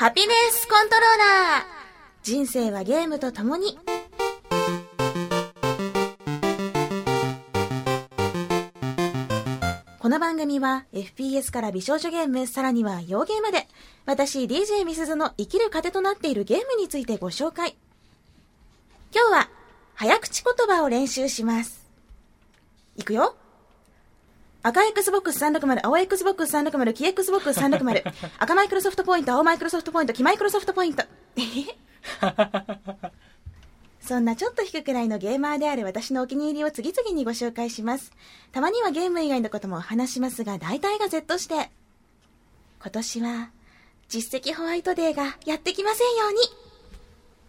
ハピネスコントローラー人生はゲームと共に。この番組は FPS から美少女ゲーム、さらには洋ゲーまで、私 DJ みすずの生きる糧となっているゲームについてご紹介。今日は早口言葉を練習します。いくよ赤 Xbox360、青 Xbox360、黄 Xbox360、赤マイクロソフトポイント、青マイクロソフトポイント、黄マイクロソフトポイント。そんなちょっと低くらいのゲーマーである私のお気に入りを次々にご紹介します。たまにはゲーム以外のことも話しますが、大体が Z して。今年は、実績ホワイトデーがやってきませんように。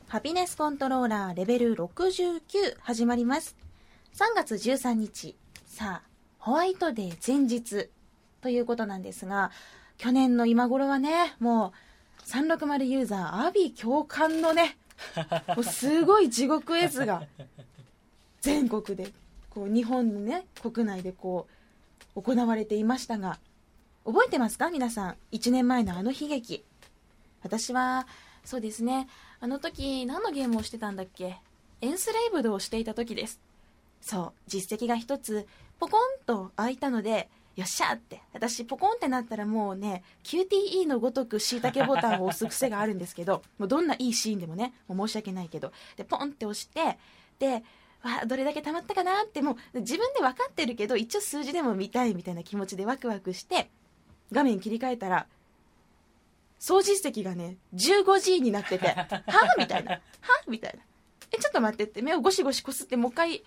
ハピネスコントローラーレベル69始まります。3月13日。さあ、ホワイトデー前日ということなんですが、去年の今頃はね、もう360ユーザー、アビ共感のね、もうすごい地獄絵図が全国で、こう日本のね、国内でこう行われていましたが、覚えてますか？皆さん。1年前のあの悲劇。私は、そうですね、あの時何のゲームをしてたんだっけ？エンスレイブドをしていた時です。そう、実績が一つ、ポコンと開いたので、よっしゃって。私、ポコンってなったらもうね、QTE のごとく椎茸ボタンを押す癖があるんですけど、もうどんないいシーンでもね、もう申し訳ないけど、で、ポンって押して、で、わどれだけ溜まったかなって、もう自分で分かってるけど、一応数字でも見たいみたいな気持ちでワクワクして、画面切り替えたら、総実績がね、15G になってて、はぁみたいな。はぁみたいな。え、ちょっと待ってって、目をゴシゴシこすって、もう一回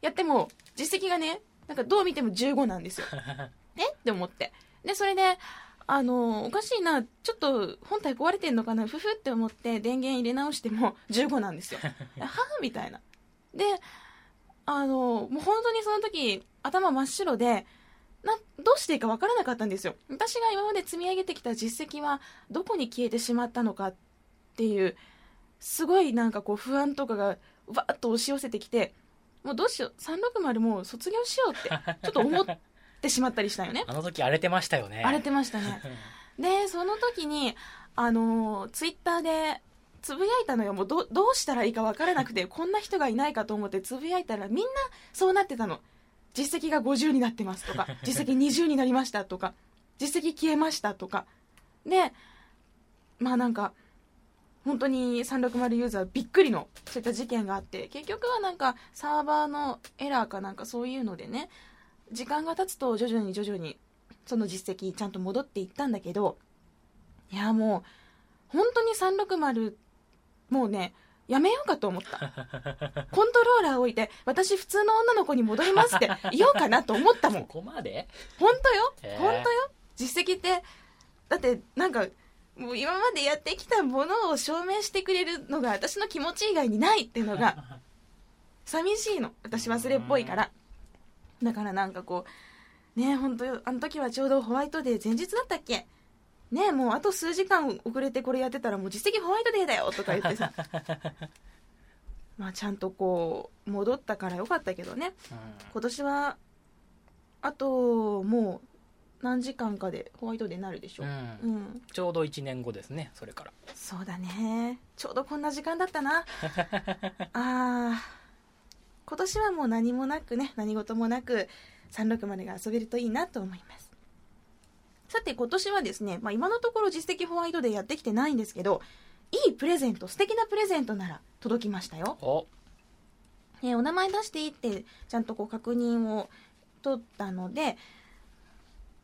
やっても、実績がね、なんかどう見ても15なんですよ。え って思って。で、それで、あの、おかしいな、ちょっと本体壊れてんのかな、ふふって思って電源入れ直しても15なんですよ。はぁみたいな。で、あの、もう本当にその時、頭真っ白で、などうしていいか分からなかったんですよ私が今まで積み上げてきた実績はどこに消えてしまったのかっていうすごいなんかこう不安とかがわーっと押し寄せてきてもうどうしよう。360もう卒業しようって ちょっと思ってしまったりしたよね。あの時荒れてましたよね。荒れてましたね。でその時にあのツイッターでつぶやいたのよ。もうどどうしたらいいか分からなくてこんな人がいないかと思ってつぶやいたらみんなそうなってたの。実績が50になってますとか 実績20になりましたとか実績消えましたとか。でまあなんか本当に360ユーザーびっくりのそういった事件があって結局はなんかサーバーのエラーかなんかそういうのでね時間が経つと徐々に徐々にその実績ちゃんと戻っていったんだけどいやもう本当に360もうねやめようかと思った。コントローラー置いて、私普通の女の子に戻りますって 言おうかなと思ったもん。そこまで？本当よ本当よ実績って、だってなんか、もう今までやってきたものを証明してくれるのが私の気持ち以外にないっていうのが、寂しいの。私忘れっぽいから。だからなんかこう、ね本当よあの時はちょうどホワイトデー前日だったっけ？ねもうあと数時間遅れてこれやってたらもう実績ホワイトデーだよとか言ってさ まあちゃんとこう戻ったからよかったけどね今年はあともう何時間かでホワイトデーになるでしょう。ん。うん、ちょうど1年後ですね、それから。そうだね。ちょうどこんな時間だったな。あー。今年はもう何もなくね何事もなく360が遊べるといいなと思います。さて今年はですね、まあ、今のところ実績ホワイトデーやってきてないんですけどいいプレゼント素敵なプレゼントなら届きましたよ。お。えーお名前出していいってちゃんとこう確認を取ったので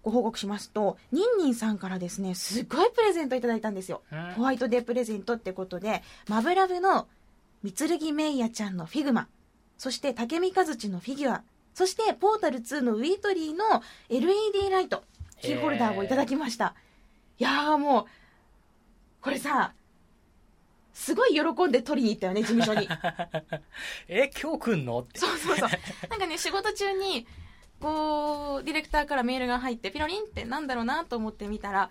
ご報告しますとニンニンさんからですねすごいプレゼントいただいたんですよ。うんホワイトデープレゼントってことでマブラヴの御剣冥夜ちゃんの figma そして武御雷のフィギュアそしてポータル2のウィートリーの LED ライトキーホルダーをいただきました。いやーもうこれさすごい喜んで取りに行ったよね事務所に。え、今日来んの？って。そうそうそう。なんかね、仕事中に、こう、ディレクターからメールが入って、ピロリンってなんだろうなと思ってみたら、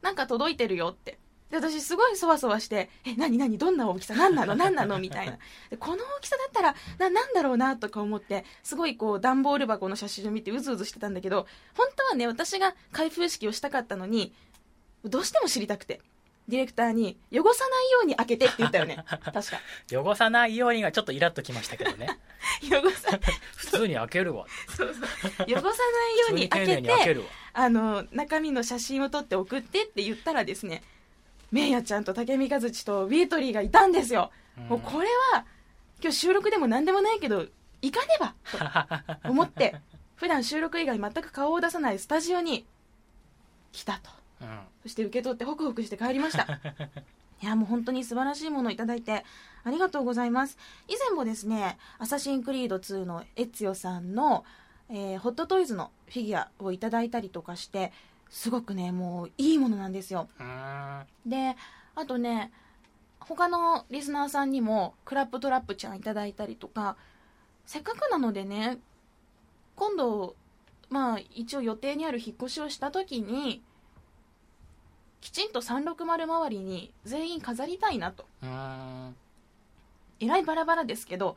なんか届いてるよって。で、私すごいそわそわして、え、なになにどんな大きさ？何なの？何なの？みたいな。で、この大きさだったら、な、なんだろうなとか思って、すごいこう、段ボール箱の写真を見てうずうずしてたんだけど、本当はね、私が開封式をしたかったのに、どうしても知りたくて。ディレクターに汚さないように開けてって言ったよね。確か。汚さないようにがちょっとイラッときましたけどね。汚さ普通に開けるわ。そうそう。汚さないように開けてあの中身の写真を撮って送ってって言ったらですねメイヤちゃんと竹見和地とビートリーがいたんですよ、うん。もうこれは今日収録でも何でもないけど行かねばと思って 普段収録以外全く顔を出さないスタジオに来たとうん。そして受け取ってホクホクして帰りました。いやもう本当に素晴らしいものをいただいてありがとうございます。以前もですね「アサシンクリード2」のエッツヨさんの、えーホットトイズのフィギュアをいただいたりとかしてすごくねもういいものなんですよ。であとね他のリスナーさんにもクラップトラップちゃんいただいたりとかせっかくなのでね今度まあ一応予定にある引っ越しをした時にきちんと360周りに全員飾りたいなと。えらいバラバラですけど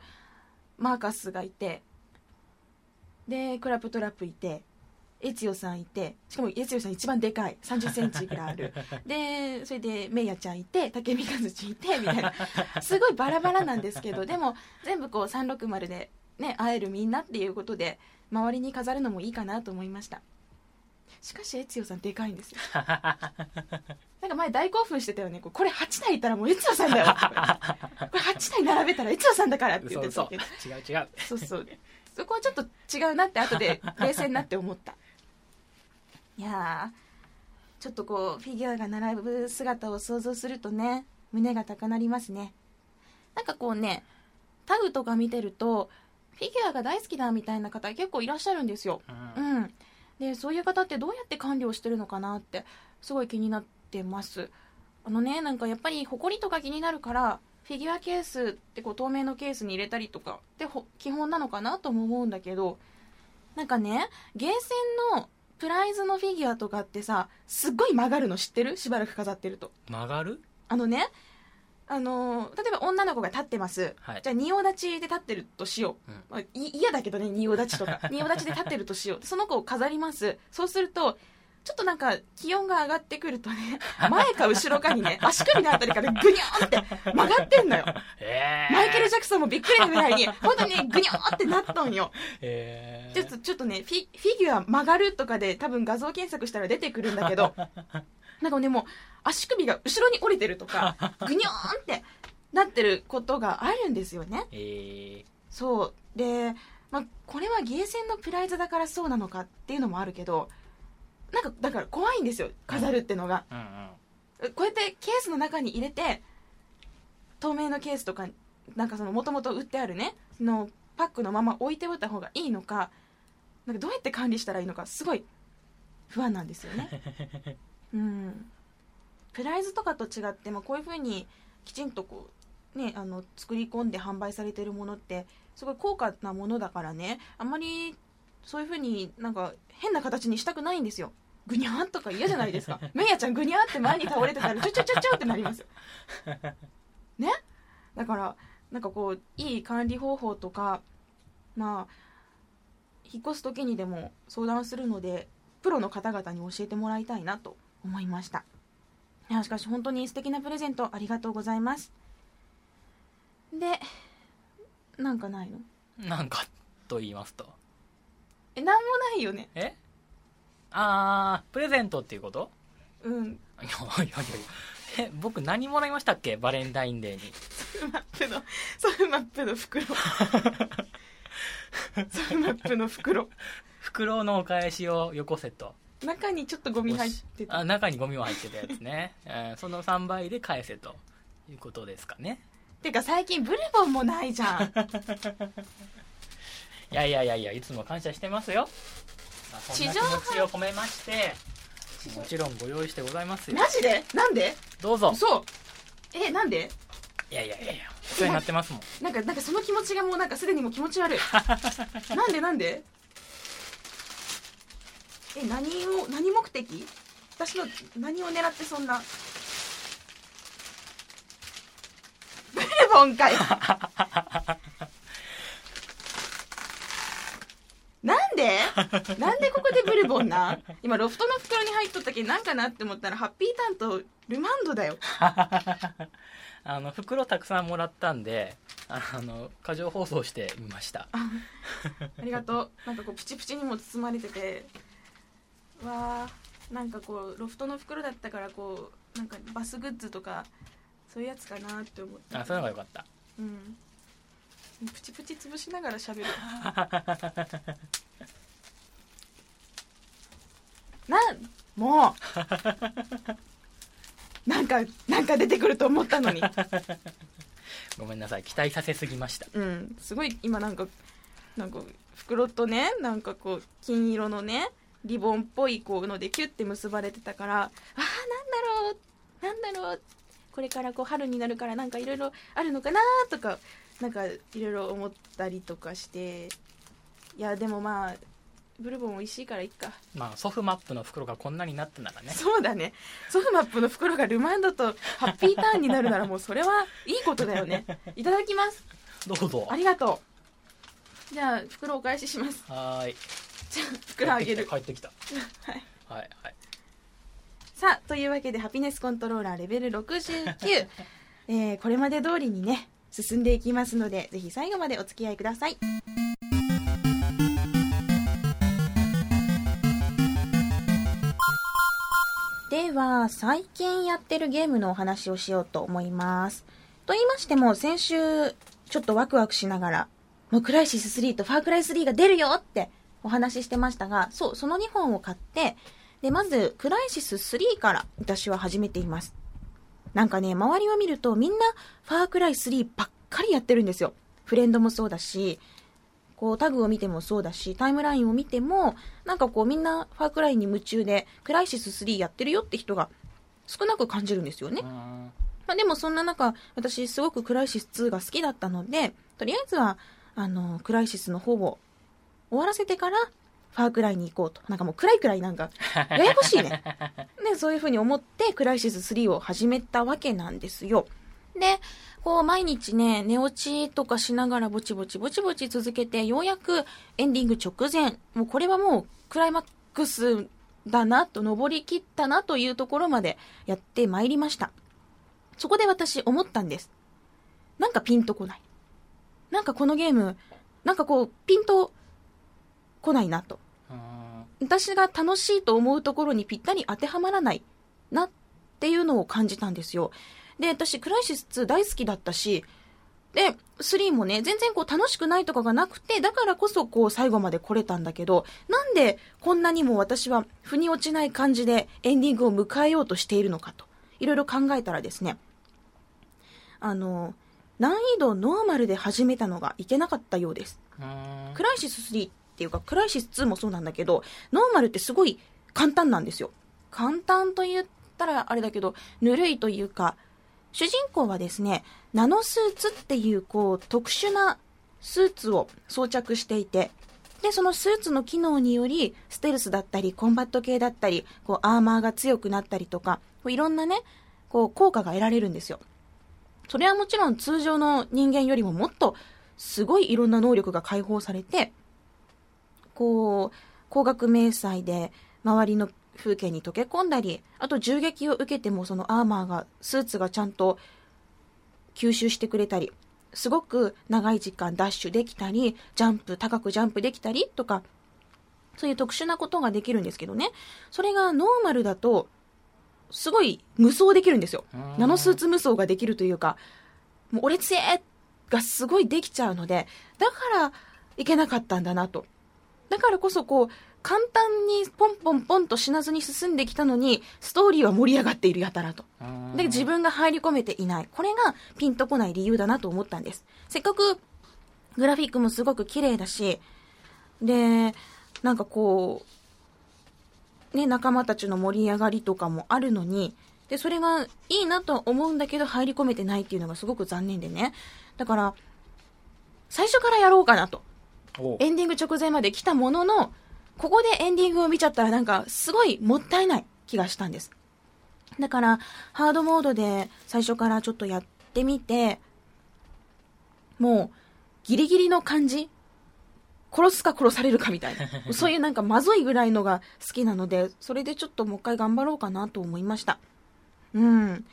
マーカスがいてでクラップトラップいてエツヨさんいてしかもエツヨさん一番でかい3 0センチぐらいある。でそれでメイヤちゃんいて竹見和地いてみたいな。すごいバラバラなんですけどでも全部こう360でね会えるみんなっていうことで周りに飾るのもいいかなと思いましたしかしエツヨさんでかいんですよ。なんか前大興奮してたよね。これ8台いたらもうエツヨさんだよ。これ8台並べたらエツヨさんだからって言嘘ってた嘘け。ど違う違う。そうそう。そこはちょっと違うなって後で 冷静になって思った。いやーちょっとこうフィギュアが並ぶ姿を想像するとね胸が高鳴りますね。なんかこうねタグとか見てるとフィギュアが大好きだみたいな方結構いらっしゃるんですよ。ううんんでそういう方ってどうやって管理をしてるのかなってすごい気になってます。あのねなんかやっぱりホコリとか気になるからフィギュアケースってこう透明のケースに入れたりとかってほ基本なのかなとも思うんだけどなんかねゲーセンのプライズのフィギュアとかってさすっごい曲がるの知ってる？しばらく飾ってると。曲がる？あのねあのー例えば女の子が立ってます、はい。じゃあ仁王立ちで立ってるとしよう。うん。まあ、い嫌だけどね仁王立ちとか。仁王立ちで立ってるとしよう。その子を飾ります。そうするとちょっとなんか気温が上がってくるとね 前か後ろかにね足首のあたりからグニョーンって曲がってんのよ。えー、マイケル・ジャクソンもびっくりなぐらいに本当にねグニョーンってなったんよ。えー、ちょっとちょっとねフィフィギュア曲がるとかで多分画像検索したら出てくるんだけど なんかねもう足首が後ろに折れてるとかグニョーンってなってることがあるんですよね。えそう。で、まあ、これはゲーセンのプライズだからそうなのかっていうのもあるけどなんかだから怖いんですよ。飾るってのが、ー、うんうん。こうやってケースの中に入れて透明のケースとかなんかそのもともと売ってあるねそのパックのまま置いておいた方がいいのかなんかどうやって管理したらいいのかすごい不安なんですよね。うん。プライズとかと違って、まあ、こういうふうにきちんとこうねあの作り込んで販売されてるものってすごい高価なものだからね。あんまりそういうふうになんか変な形にしたくないんですよ。ぐにゃーとか嫌じゃないですか。メイヤちゃんぐにゃーって前に倒れてたらちょちょちょちょってなりますよ。ね？だからなんかこういい管理方法とかまあ引っ越す時にでも相談するのでプロの方々に教えてもらいたいなと思いました。いやしかし本当に素敵なプレゼントありがとうございます。でなんかないの？なんかと言いますとえなんもないよね。え？あープレゼントっていうこと？うん。いやいやいや。え僕何もらいましたっけ？バレンタインデーに。ソフマップのソフマップの袋。ソフマップの袋。袋のお返しをよこせと中にちょっとゴミ入ってた。あ中にゴミも入ってたやつね、えーその3倍で返せということですかね。てか最近ブルボンもないじゃん いやいやいやいやいつも感謝してますよ、まあ、そんな気地上波持ちを込めましてもちろんご用意してございますよ。マジで？なんで？どうぞ。嘘。えなんで？いやいやいやいやお世話になってますもん。なんかなんかその気持ちがもうなんかすでにもう気持ち悪い。なんで？なんで？え何を何目的？私の何を狙ってそんな？ブルボンかよなんで？なんでここでブルボンな？今ロフトの袋に入っとったけなんかなって思ったらハッピーターンとルマンドだよ。あの袋たくさんもらったんであの過剰放送してみました。あ ありがとう。なんかこうプチプチにも包まれててわあなんかこうロフトの袋だったからこうなんかバスグッズとかそういうやつかなって思ってあそういうのがよかった。うんプチプチ潰しながら喋る。なんもう。なんかなんか出てくると思ったのに。ごめんなさい。期待させすぎました。うん。すごい今なんかなんか袋とねなんかこう金色のねリボンっぽいこうのでキュッて結ばれてたからあーなんだろう。なんだろう。これからこう春になるからなんかいろいろあるのかなとかなんかいろいろ思ったりとかしていやでもまあブルボン美味しいからいっか。まあソフマップの袋がこんなになったならね。そうだね。ソフマップの袋がルマンドとハッピーターンになるならもうそれはいいことだよね。いただきます。どうぞ。ありがとう。じゃあ袋お返しします。はーい。じゃあ袋あげる。帰ってきたはい。はいはい。さあというわけでハピネスコントローラーレベル69、えーこれまで通りにね進んでいきますのでぜひ最後までお付き合いくださいでは最近やってるゲームのお話をしようと思いますと言いましても先週ちょっとワクワクしながらもうクライシス3とファークライス3が出るよってお話ししてましたがそうその2本を買ってで、まず、クライシス3から私は始めています。なんかね、周りを見るとみんなファークライ3ばっかりやってるんですよ。フレンドもそうだし、こうタグを見てもそうだし、タイムラインを見ても、なんかこうみんなファークライに夢中で、クライシス3やってるよって人が少なく感じるんですよねまあ、でもそんな中、私すごくクライシス2が好きだったので、とりあえずは、あの、クライシスの方を終わらせてから、ファークライに行こうと。なんかもう暗いくらいなんか、ややこしいね。で、そういうふうに思って、クライシス3を始めたわけなんですよ。で、こう毎日ね、寝落ちとかしながらぼちぼちぼちぼち続けて、ようやくエンディング直前、もうこれはもうクライマックスだなと、登り切ったなというところまでやってまいりました。そこで私思ったんです。なんかピンとこない。なんかこのゲーム、なんかこう、ピンとこないなと。私が楽しいと思うところにぴったり当てはまらないなっていうのを感じたんですよ。で、私、クライシス2大好きだったし、で、3もね、全然こう楽しくないとかがなくて、だからこそこう最後まで来れたんだけど、なんでこんなにも私は腑に落ちない感じでエンディングを迎えようとしているのかと、いろいろ考えたらですね、あの、難易度ノーマルで始めたのがいけなかったようです。クライシス3っていうか、クライシス2もそうなんだけど、ノーマルってすごい簡単なんですよ。簡単と言ったらあれだけど、ぬるいというか、主人公はですね、ナノスーツっていう、こう、特殊なスーツを装着していて、で、そのスーツの機能により、ステルスだったり、コンバット系だったり、こう、アーマーが強くなったりとか、こういろんなね、こう、効果が得られるんですよ。それはもちろん通常の人間よりももっとすごいいろんな能力が解放されて、こう、光学迷彩で周りの風景に溶け込んだり、あと銃撃を受けてもそのアーマーが、スーツがちゃんと吸収してくれたり、すごく長い時間ダッシュできたり、ジャンプ、高くジャンプできたりとか、そういう特殊なことができるんですけどね。それがノーマルだと、すごい無双できるんですよ。ナノスーツ無双ができるというか、もう俺強えがすごいできちゃうので、だからいけなかったんだなと。だからこそこう、簡単にポンポンポンと死なずに進んできたのに、ストーリーは盛り上がっているやたらと。で、自分が入り込めていない。これがピンとこない理由だなと思ったんです。せっかくグラフィックもすごく綺麗だし、で、なんかこう、ね、仲間たちの盛り上がりとかもあるのに、で、それがいいなとは思うんだけど入り込めてないっていうのがすごく残念でね。だから、最初からやろうかなと。エンディング直前まで来たものの、ここでエンディングを見ちゃったらなんかすごいもったいない気がしたんです。だから、ハードモードで最初からちょっとやってみて、もう、ギリギリの感じ殺すか殺されるかみたいな。そういうなんかまずいぐらいのが好きなので、それでちょっともう一回頑張ろうかなと思いました。うん。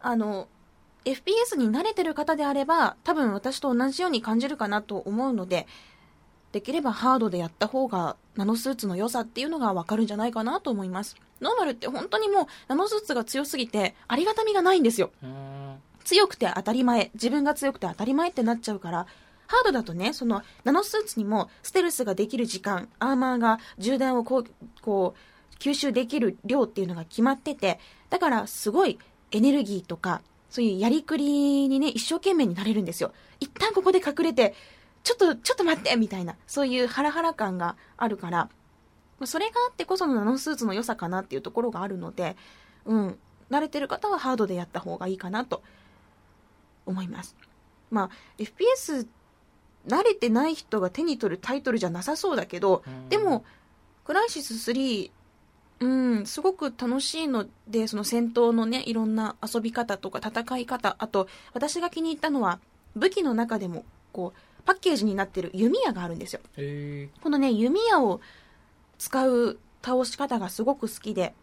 あの、FPS に慣れてる方であれば、多分私と同じように感じるかなと思うので、できればハードでやった方がナノスーツの良さっていうのがわかるんじゃないかなと思います。ノーマルって本当にもうナノスーツが強すぎてありがたみがないんですよ。強くて当たり前、自分が強くて当たり前ってなっちゃうから、ハードだとね、そのナノスーツにもステルスができる時間、アーマーが銃弾をこう、こう、吸収できる量っていうのが決まってて、だからすごいエネルギーとか、そういうやりくりにね、一生懸命になれるんですよ。一旦ここで隠れて、ちょっと、ちょっと待ってみたいな、そういうハラハラ感があるから、まあそれがあってこそのナノスーツの良さかなっていうところがあるので、うん、慣れてる方はハードでやった方がいいかなと思います。まあ、FPS 慣れてない人が手に取るタイトルじゃなさそうだけど、うんでも、クライシス3、うん、すごく楽しいので、その戦闘のね、いろんな遊び方とか戦い方、あと、私が気に入ったのは、武器の中でも、こう、パッケージになってる弓矢があるんですよ。へこのね、弓矢を使う倒し方がすごく好きで、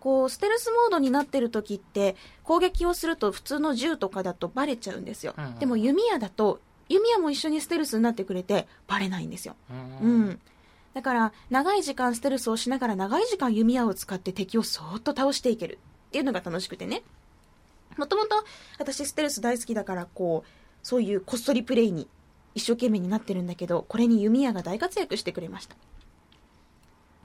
こう、ステルスモードになってる時って、攻撃をすると普通の銃とかだとバレちゃうんですよ。うんでも弓矢だと、弓矢も一緒にステルスになってくれて、バレないんですよ。ーううんん。だから、長い時間ステルスをしながら長い時間弓矢を使って敵をそーっと倒していけるっていうのが楽しくてね。もともと私ステルス大好きだから、こう、そういうこっそりプレイに一生懸命になってるんだけど、これに弓矢が大活躍してくれました。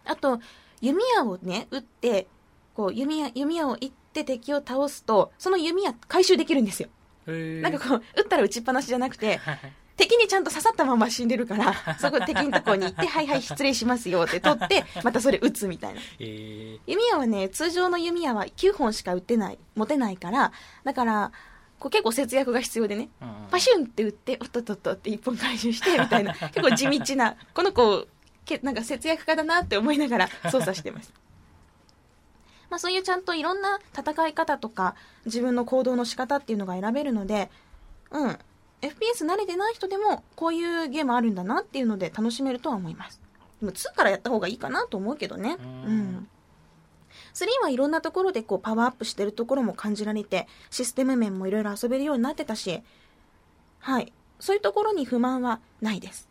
あと、弓矢をね、撃って、こう、弓矢、弓矢を撃って敵を倒すと、その弓矢回収できるんですよ。なんかこう、撃ったら撃ちっぱなしじゃなくて、敵にちゃんと刺さったまま死んでるから、そこ敵のとこに行って、はいはい失礼しますよって取って、またそれ撃つみたいな。えー弓矢はね、通常の弓矢は9本しか撃てない、持てないから、だから、こう結構節約が必要でね、うんパシュンって撃って、おっとっとっとって一本回収して、みたいな、結構地道な、この子、けなんか節約家だなって思いながら 操作してます。まあそういうちゃんといろんな戦い方とか、自分の行動の仕方っていうのが選べるので、うん。FPS 慣れてない人でも、こういうゲームあるんだなっていうので楽しめるとは思います。でも2からやった方がいいかなと思うけどね。ううんん。3はいろんなところでこうパワーアップしてるところも感じられて、システム面もいろいろ遊べるようになってたし、はい。そういうところに不満はないです。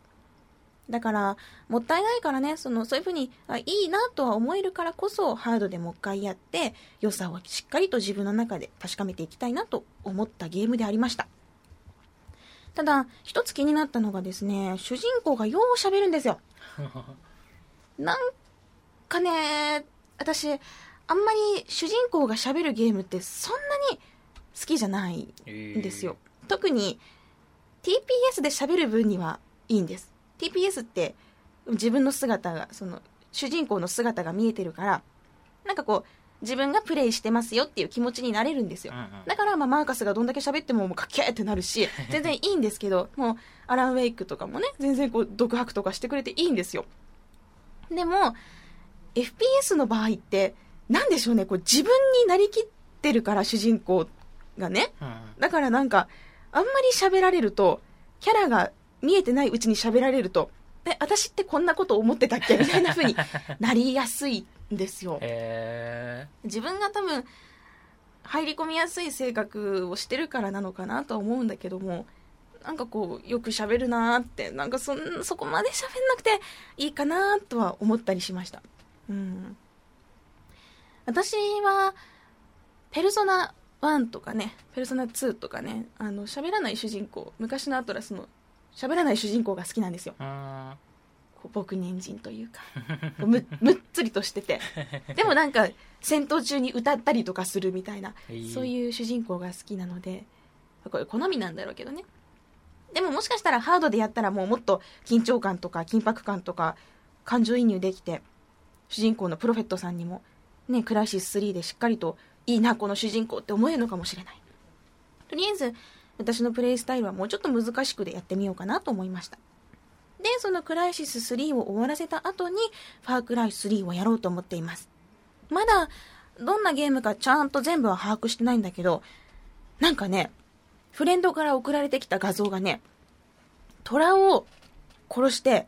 だから、もったいないからね、その、そういうふうに、あいいなとは思えるからこそ、ハードでもう一回やって、良さをしっかりと自分の中で確かめていきたいなと思ったゲームでありました。ただ、一つ気になったのがですね、主人公がよう喋るんですよ。なんかね、私、あんまり主人公が喋るゲームってそんなに好きじゃないんですよ。特に TPS で喋る分にはいいんです。TPS って自分の姿が、その主人公の姿が見えてるから、なんかこう、自分がプレイしてますよっていう気持ちになれるんですようん。うんだから、まあ、マーカスがどんだけ喋っても、もうかっけーってなるし、全然いいんですけど、もう、アラン・ウェイクとかもね、全然こう、独白とかしてくれていいんですよ。でも、FPS の場合って、なんでしょうね、こう、自分になりきってるから、主人公がね。うん。だからなんか、あんまり喋られると、キャラが見えてないうちに喋られると、え、私ってこんなこと思ってたっけ？みたいな風に なりやすいんですよ。へ自分が多分入り込みやすい性格をしてるからなのかなとは思うんだけどもなんかこうよく喋るなーってなんかそんそこまで喋んなくていいかなとは思ったりしました。うん私はペルソナ1とかねペルソナ2とかねあの喋らない主人公昔のアトラスの喋らない主人公が好きなんですよ。こう僕人参というか。む むっつりとしてて。でもなんか戦闘中に歌ったりとかするみたいなそういう主人公が好きなのでこれ好みなんだろうけどね。でももしかしたらハードでやったらもうもっと緊張感とか緊迫感とか感情移入できて主人公のプロフェットさんにもねクライシス3でしっかりといいなこの主人公って思えるのかもしれない。とりあえず私のプレイスタイルはもうちょっと難しくでやってみようかなと思いました。で、そのクライシス3を終わらせた後に、ファークライ3をやろうと思っています。まだ、どんなゲームかちゃんと全部は把握してないんだけど、なんかね、フレンドから送られてきた画像がね、虎を殺して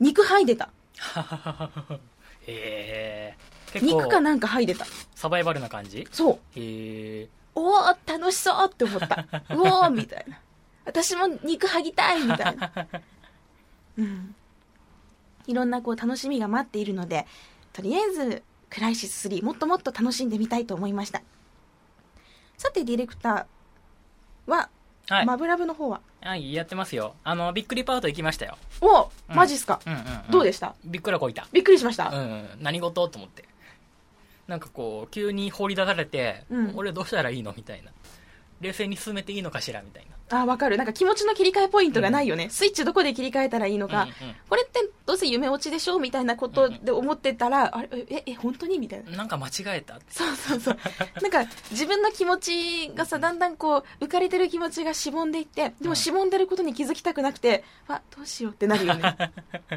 肉剥いでた。へえ。肉かなんか剥いでた。サバイバルな感じ？そう。へえおお楽しそうって思った。うおーみたいな。私も肉剥ぎたいみたいな。うん。いろんなこう楽しみが待っているのでとりあえずクライシス3もっともっと楽しんでみたいと思いました。さてディレクターは、はい、マブラブの方は？はい、やってますよ。あのびっくりパート行きましたよ。おうん。マジっすか、うんうん、うん、どうでした？びっくらこいた。びっくりしました、うんうん。何事？と思ってなんかこう急に放り出されて、うん。俺どうしたらいいのみたいな。冷静に進めていいのかしらみたいあわかる。なんか気持ちの切り替えポイントがないよね、スイッチどこで切り替えたらいいのか、なうんうん。これってどうせ夢落ちでしょみたいなことで思ってたら、あれええ本当にみたいな。なんか間違えたそうそうそう。なんか自分の気持ちがさだんだんこう浮かれてる気持ちがしぼんでいってでもしぼんでることに気づきたくなくて、あどうしようってなるよね。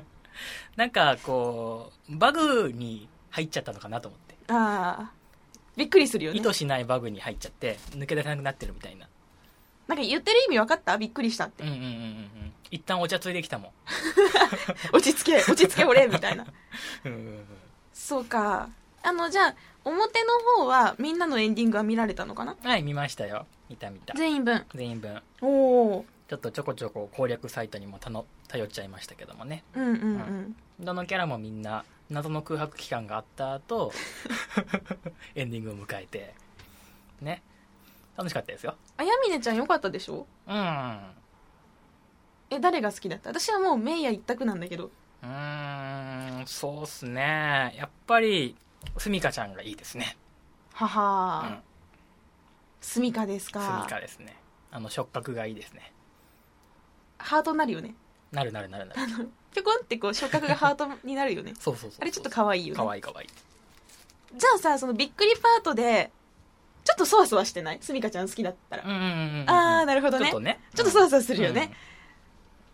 なんかこうバグに入っちゃったのかなと思ってああびっくりするよね。意図しないバグに入っちゃって抜け出せなくなってるみたいな。なんか言ってる意味分かった？びっくりしたって。うんうんうんうんうん。一旦お茶ついできたもん。落ち着け落ち着け俺みたいな。うんうんうん。そうか。あのじゃあ表の方はみんなのエンディングは見られたのかな？はい見ましたよ。見た見た。全員分。全員分。おおちょっとちょこちょこ攻略サイトにもたの頼っちゃいましたけどもね。うんうん。うん。どのキャラもみんな謎の空白期間があった後 エンディングを迎えてね。楽しかったですよ。あやみねちゃんよかったでしょ？うん。うえ誰が好きだった？私はもうメイヤ一択なんだけど。ーんそうっすね。やっぱりすみかちゃんがいいですね。はうん。はスミカですすみかかですね。あの触覚がいいですね。ハートになるよね。なるなるなるなるぴょこんってこう触覚がハートになるよね。そうそうそうあれちょっと可愛いよね。かわいいかわい。いじゃあさそのびっくりパートでちょっとそわそわしてない？スミカちゃん好きだったら、うんうんうんうんああなるほどね。ちょっとね。ちょっとそわそわするよね、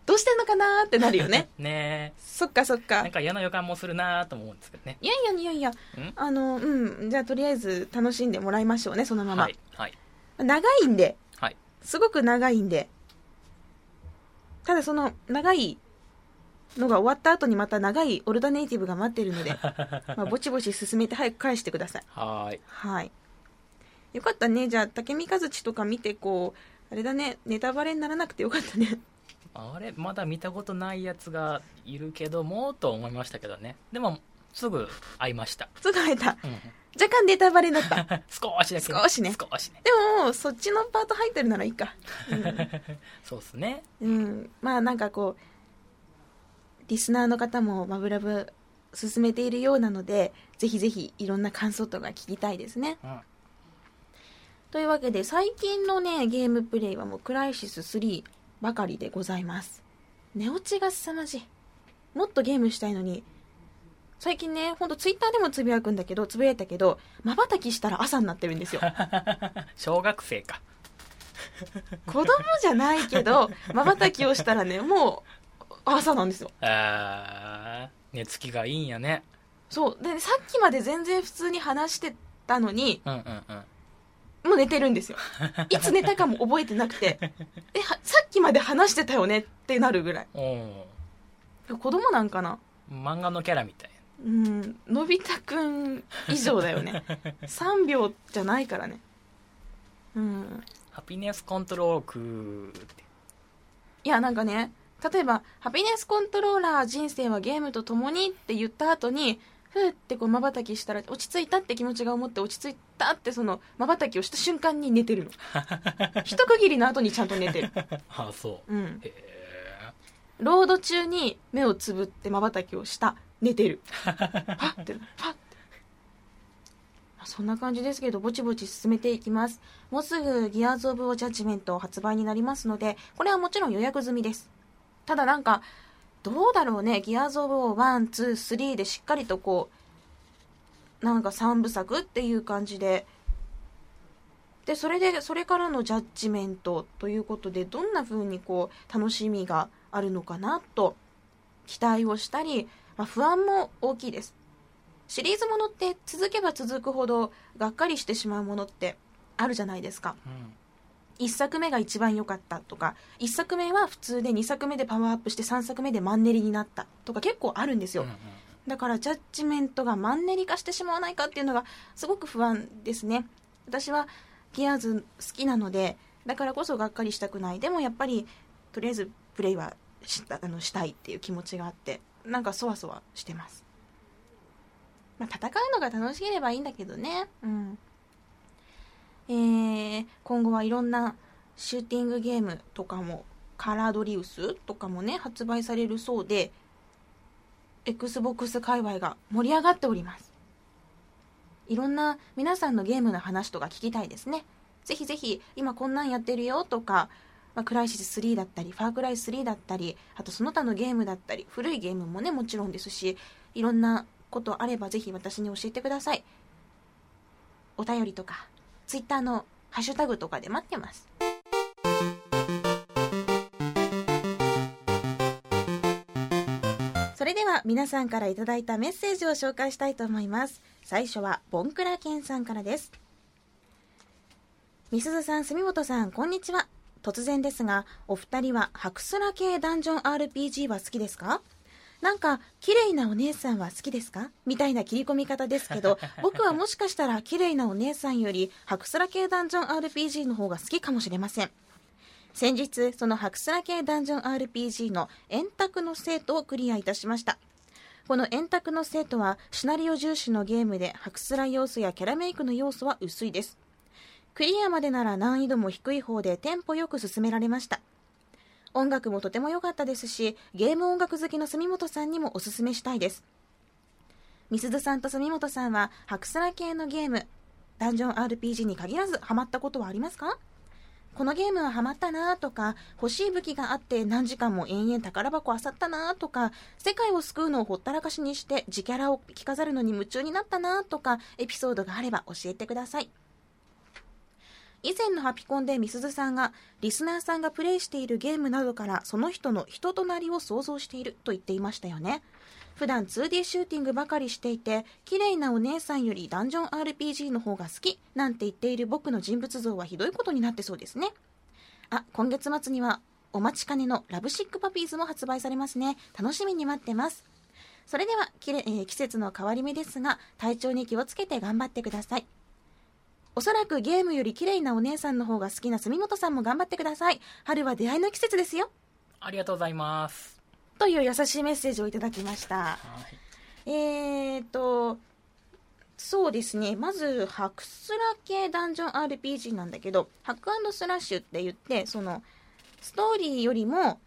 どうしてんのかなーってなるよね。う んね。そっかそっえか。なんか嫌な予感もするなとも思うんですけどね。いやいやいやいや。ん？あのうん。じゃあとりあえず楽しんでもらいましょうねそのまま、はいはい。長いんで。はい。すごく長いんで。ただその長いのが終わった後にまた長いオルタネイティブが待ってるので まあぼちぼち進めて早く返してください。はーい。はい。よかったね。じゃあ竹見和地とか見てこうあれだね。ネタバレにならなくてよかったね。あれまだ見たことないやつがいるけどもと思いましたけどね。でもすぐ会いました、ちょっと会えた。うん、若干ネタバレになった。で 少しだけ。少しね。少しね。もそっちのパート入ってるならいいか。そうっすね。うん、うん、まあなんかこうリスナーの方もマブラブ進めているようなのでぜひぜひいろんな感想とか聞きたいですね。うんというわけで最近のねゲームプレイはもうクライシス3ばかりでございます。寝落ちが凄まじい。もっとゲームしたいのに。最近ねほんとツイッターでもつぶやくんだけどつぶやいたけどまばたきしたら朝になってるんですよ。小学生か。子供じゃないけどまばたきをしたらねもう朝なんですよ。寝つきがいいんやね。そう。でさっきまで全然普通に話してたのにうんうんうん。もう寝てるんですよ。いつ寝たかも覚えてなくて。えはさっきまで話してたよね？ってなるぐらい。お子供なんかな？ー漫画のキャラみたい。うん。のび太くん以上だよね。3秒じゃないからね。うん。ハピネスコントロークって。いやなんかね例えば「ハピネスコントローラー人生はゲームと共に」って言った後にふーってこう瞬きしたら落ち着いたって気持ちが思って落ち着いたってその瞬きをした瞬間に寝てるの。一区切りの後にちゃんと寝てる。ああそう。うん。へえ。ロード中に目をつぶって瞬きをした。寝てる。パッて。パッて。そんな感じですけどぼちぼち進めていきます。もうすぐギアーズ・オブ・オ・ジャッジメント発売になりますのでこれはもちろん予約済みですただなんかどうだろうね。ギアーズ・オブ・オ1、2、3でしっかりとこうなんか3部作っていう感じで。でそれでそれからのジャッジメントということでどんな風にこう楽しみがあるのかなと期待をしたり、まあ、不安も大きいです。シリーズものって続けば続くほどがっかりしてしまうものってあるじゃないですか。うん。1作目が一番良かったとか1作目は普通で2作目でパワーアップして3作目でマンネリになったとか結構あるんですよ、うんうん。だからジャッジメントがマンネリ化してしまわないかっていうのがすごく不安ですね。私はギアーズ好きなのでだからこそがっかりしたくない。でもやっぱりとりあえずプレイはしたあのしたいっていう気持ちがあってなんかそわそわしてます、まあ、戦うのが楽しければいいんだけどね。うんえー、今後はいろんなシューティングゲームとかもカラードリウスとかもね発売されるそうで XBOX 界隈が盛り上がっております。いろんな皆さんのゲームの話とか聞きたいですね。ぜひぜひ今こんなんやってるよとか、まあ、クライシス3だったりファークライ3だったりあとその他のゲームだったり古いゲームもねもちろんですしいろんなことあればぜひ私に教えてください。お便りとか Twitter のハッシュタグとかで待ってます。それでは皆さんからいただいたメッセージを紹介したいと思います。最初はボンクラケンさんからです。みすずさん住本さんこんにちは。突然ですがお二人はハクスラ系ダンジョン RPG は好きですか？なんか綺麗なお姉さんは好きですか？みたいな切り込み方ですけど 僕はもしかしたら綺麗なお姉さんよりハクスラ系ダンジョン RPG の方が好きかもしれません。先日そのハクスラ系ダンジョン RPG の円卓の生徒をクリアいたしました。この円卓の生徒はシナリオ重視のゲームでハクスラ要素やキャラメイクの要素は薄いです。クリアまでなら難易度も低い方でテンポよく進められました音楽もとても良かったですしゲーム音楽好きの住本さんにもおすすめしたいです。みすずさんと住本さんはハクスラ系のゲームダンジョン RPG に限らずハマったことはありますか？このゲームはハマったなとか欲しい武器があって何時間も延々宝箱漁ったなとか世界を救うのをほったらかしにして自キャラを着飾るのに夢中になったなとかエピソードがあれば教えてください。以前のハピコンでみすずさんがリスナーさんがプレイしているゲームなどからその人の人となりを想像していると言っていましたよね。普段 2D シューティングばかりしていて綺麗なお姉さんよりダンジョン RPG の方が好きなんて言っている僕の人物像はひどいことになってそうですね。あ今月末にはお待ちかねのラブシックパピーズも発売されますね。楽しみに待ってます。それではきれ、えー季節の変わり目ですが体調に気をつけて頑張ってください。おそらくゲームより綺麗なお姉さんの方が好きな住本さんも頑張ってください。春は出会いの季節ですよ。ありがとうございます。という優しいメッセージをいただきました。はい。えーとそうですね。まずハクスラ系ダンジョン RPG なんだけどハックスラッシュって言ってそのストーリーよりも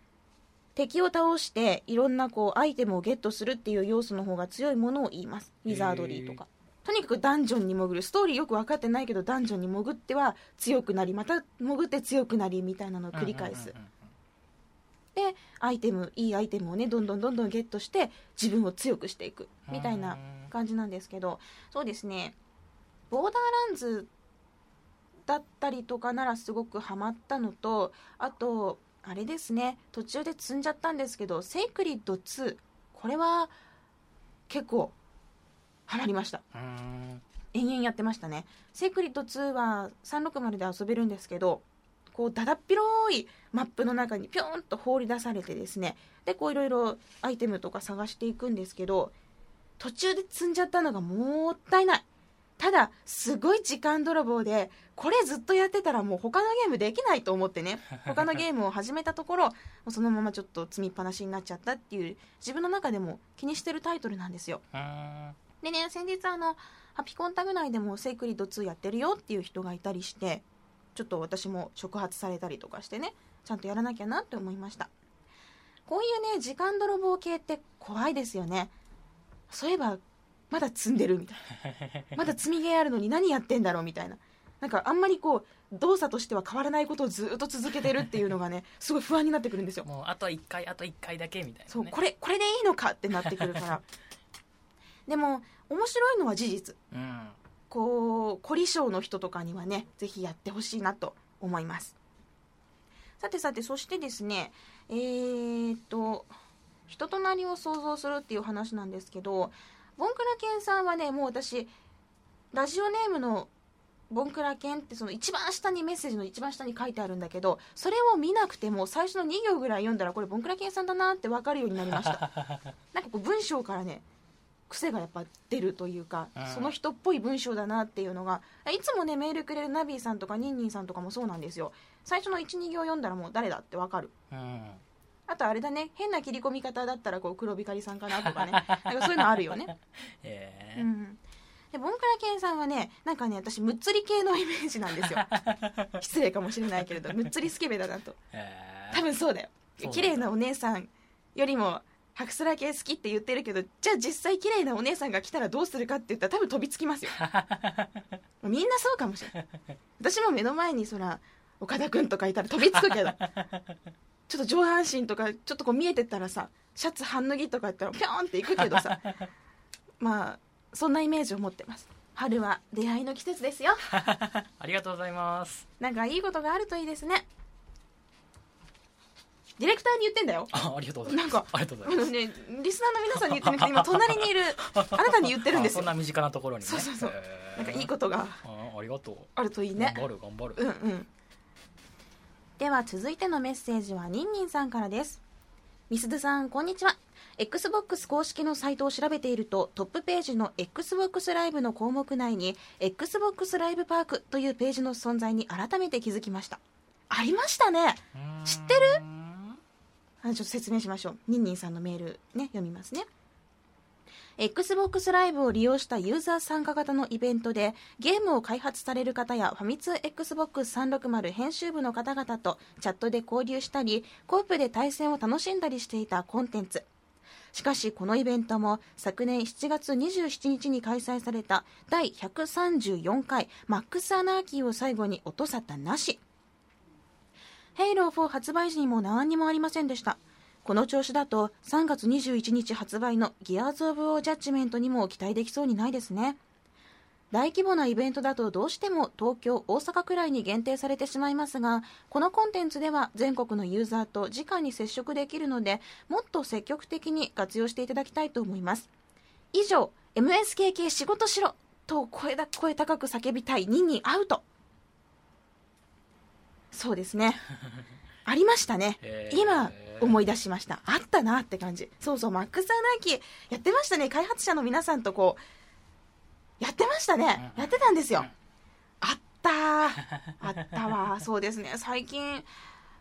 敵を倒していろんなこうアイテムをゲットするっていう要素の方が強いものを言います。ウィザードリーとかとにかくダンジョンに潜る。ストーリーよく分かってないけどダンジョンに潜っては強くなりまた潜って強くなりみたいなのを繰り返す、でアイテムいいアイテムをねどんどんどんどんゲットして自分を強くしていくみたいな感じなんですけどそうですね。ボーダーランズだったりとかならすごくハマったのとあとあれですね。途中で積んじゃったんですけどセイクリッド2これは結構ハマりました。延々やってましたね。セクリッド2は360で遊べるんですけどこうだだっ広いマップの中にピョーンと放り出されてですね。でこういろいろアイテムとか探していくんですけど途中で積んじゃったのがもったいない。ただすごい時間泥棒でこれずっとやってたらもう他のゲームできないと思ってね。他のゲームを始めたところそのままちょっと積みっぱなしになっちゃったっていう自分の中でも気にしてるタイトルなんですよ。でね先日あのハピコンタグ内でもセイクリッド2やってるよっていう人がいたりしてちょっと私も触発されたりとかしてねちゃんとやらなきゃなって思いました。こういうね時間泥棒系って怖いですよね。そういえばまだ積んでるみたいな。まだ積みゲーあるのに何やってんだろうみたいな。なんかあんまりこう動作としては変わらないことをずっと続けてるっていうのがねすごい不安になってくるんですよ。もうあと1回あと1回だけみたいな、ね、そうこれこれでいいのかってなってくるから。でも面白いのは事実。うん。こう凝り性の人とかにはねぜひやってほしいなと思います。さてさてそしてですねえー、っと人となりを想像するっていう話なんですけどボンクラケンさんはねもう私ラジオネームのボンクラ犬ってその一番下にメッセージの一番下に書いてあるんだけどそれを見なくても最初の2行ぐらい読んだらこれボンクラ犬さんだなって分かるようになりました。なんかこう文章からね癖がやっぱ出るというか、うん。その人っぽい文章だなっていうのがいつもねメールくれるナビーさんとかニンニンさんとかもそうなんですよ。最初の12行読んだらもう誰だって分かる。うん。あとあれだね変な切り込み方だったらこう黒光りさんかなとかね。なんかそういうのあるよね。えー。うん。でボンクラケンさんはねなんかね私むっつり系のイメージなんですよ。失礼かもしれないけれどむっつりスケベだなと。えー。多分そうだよ。綺麗なお姉さんよりもハクスラ系好きって言ってるけどじゃあ実際綺麗なお姉さんが来たらどうするかって言ったら多分飛びつきますよ。みんなそうかもしれない私も目の前にそら岡田君とかいたら飛びつくけど。ちょっと上半身とかちょっとこう見えてったらさシャツ半脱ぎとかやったらピョーンっていくけどさ。まあそんなイメージを持ってます。春は出会いの季節ですよ。ありがとうございます。なんかいいことがあるといいですねディレクターに言ってんだよ。あありがとうございます。なんかありがとうごあざいます。のねリスナーの皆さんに言ってなくて今隣にいるあなたに言ってるんですよ。あそんな身近なところにね。そうそうそう。えー。なんかいいことがあありがとう。あるといいね。頑張る頑張る、うんうん。では続いてのメッセージはニンニンさんからです。ミスドさんこんにちは。XBOX 公式のサイトを調べているとトップページの XBOX ライブの項目内に XBOX ライブパークというページの存在に改めて気づきました。ありましたね。知ってる？あちょっと説明しましょう。ニンニンさんのメールね読みますね。XBOX ライブを利用したユーザー参加型のイベントでゲームを開発される方やファミ通 XBOX360 編集部の方々とチャットで交流したりコープで対戦を楽しんだりしていたコンテンツ。しかしこのイベントも昨年7月27日に開催された第134回マックスアナーキーを最後に音沙汰なし。ヘイロー4発売時にも何にもありませんでした。この調子だと3月21日発売のギアーズ・オブ・ウォー・ジャッジメントにも期待できそうにないですね。大規模なイベントだとどうしても東京、大阪くらいに限定されてしまいますが、このコンテンツでは全国のユーザーと直に接触できるので、もっと積極的に活用していただきたいと思います。以上、MSKK 仕事しろと声だ声高く叫びたいニンニンアウトそうですね。ありましたね。今思い出しました。あったなって感じ。そうそう、マックスアナーキーやってましたね。開発者の皆さんとこう、やってましたね。うんやってたんですよ。あったー。あったわ。そうですね。最近、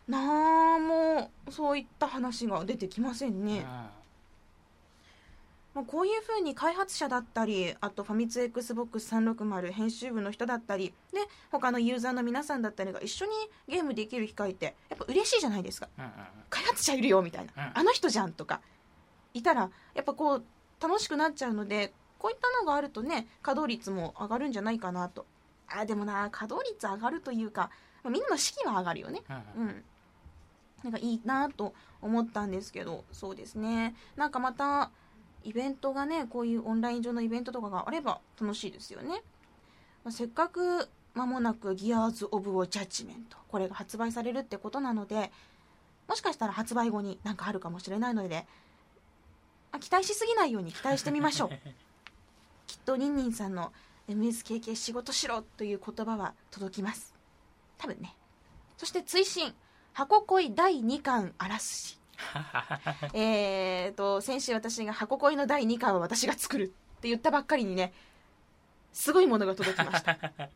なんもそういった話が出てきませんね。まあ、こういうふうに開発者だったりあとファミツ XBOX360 編集部の人だったりで他のユーザーの皆さんだったりが一緒にゲームできる機会ってやっぱ嬉しいじゃないですか。うんうん。開発者いるよみたいな、うん。あの人じゃんとか。いたらやっぱこう楽しくなっちゃうのでこういったのがあるとね稼働率も上がるんじゃないかなと。あでもな稼働率上がるというかまあみんなの士気は上がるよね。うんうん。うん、なんかいいなと思ったんですけどそうですね。なんかまたイベントがねこういうオンライン上のイベントとかがあれば楽しいですよね、まあせっかく間もなくギアーズ・オブ・オ・ジャッジメントこれが発売されるってことなのでもしかしたら発売後になんかあるかもしれないので、まあ期待しすぎないように期待してみましょう。きっとニンニンさんの MSKK 仕事しろという言葉は届きます。多分ね。そして追伸。箱恋第2巻あらすじ えーと先週私が箱恋の第2巻は私が作るって言ったばっかりにねすごいものが届きました。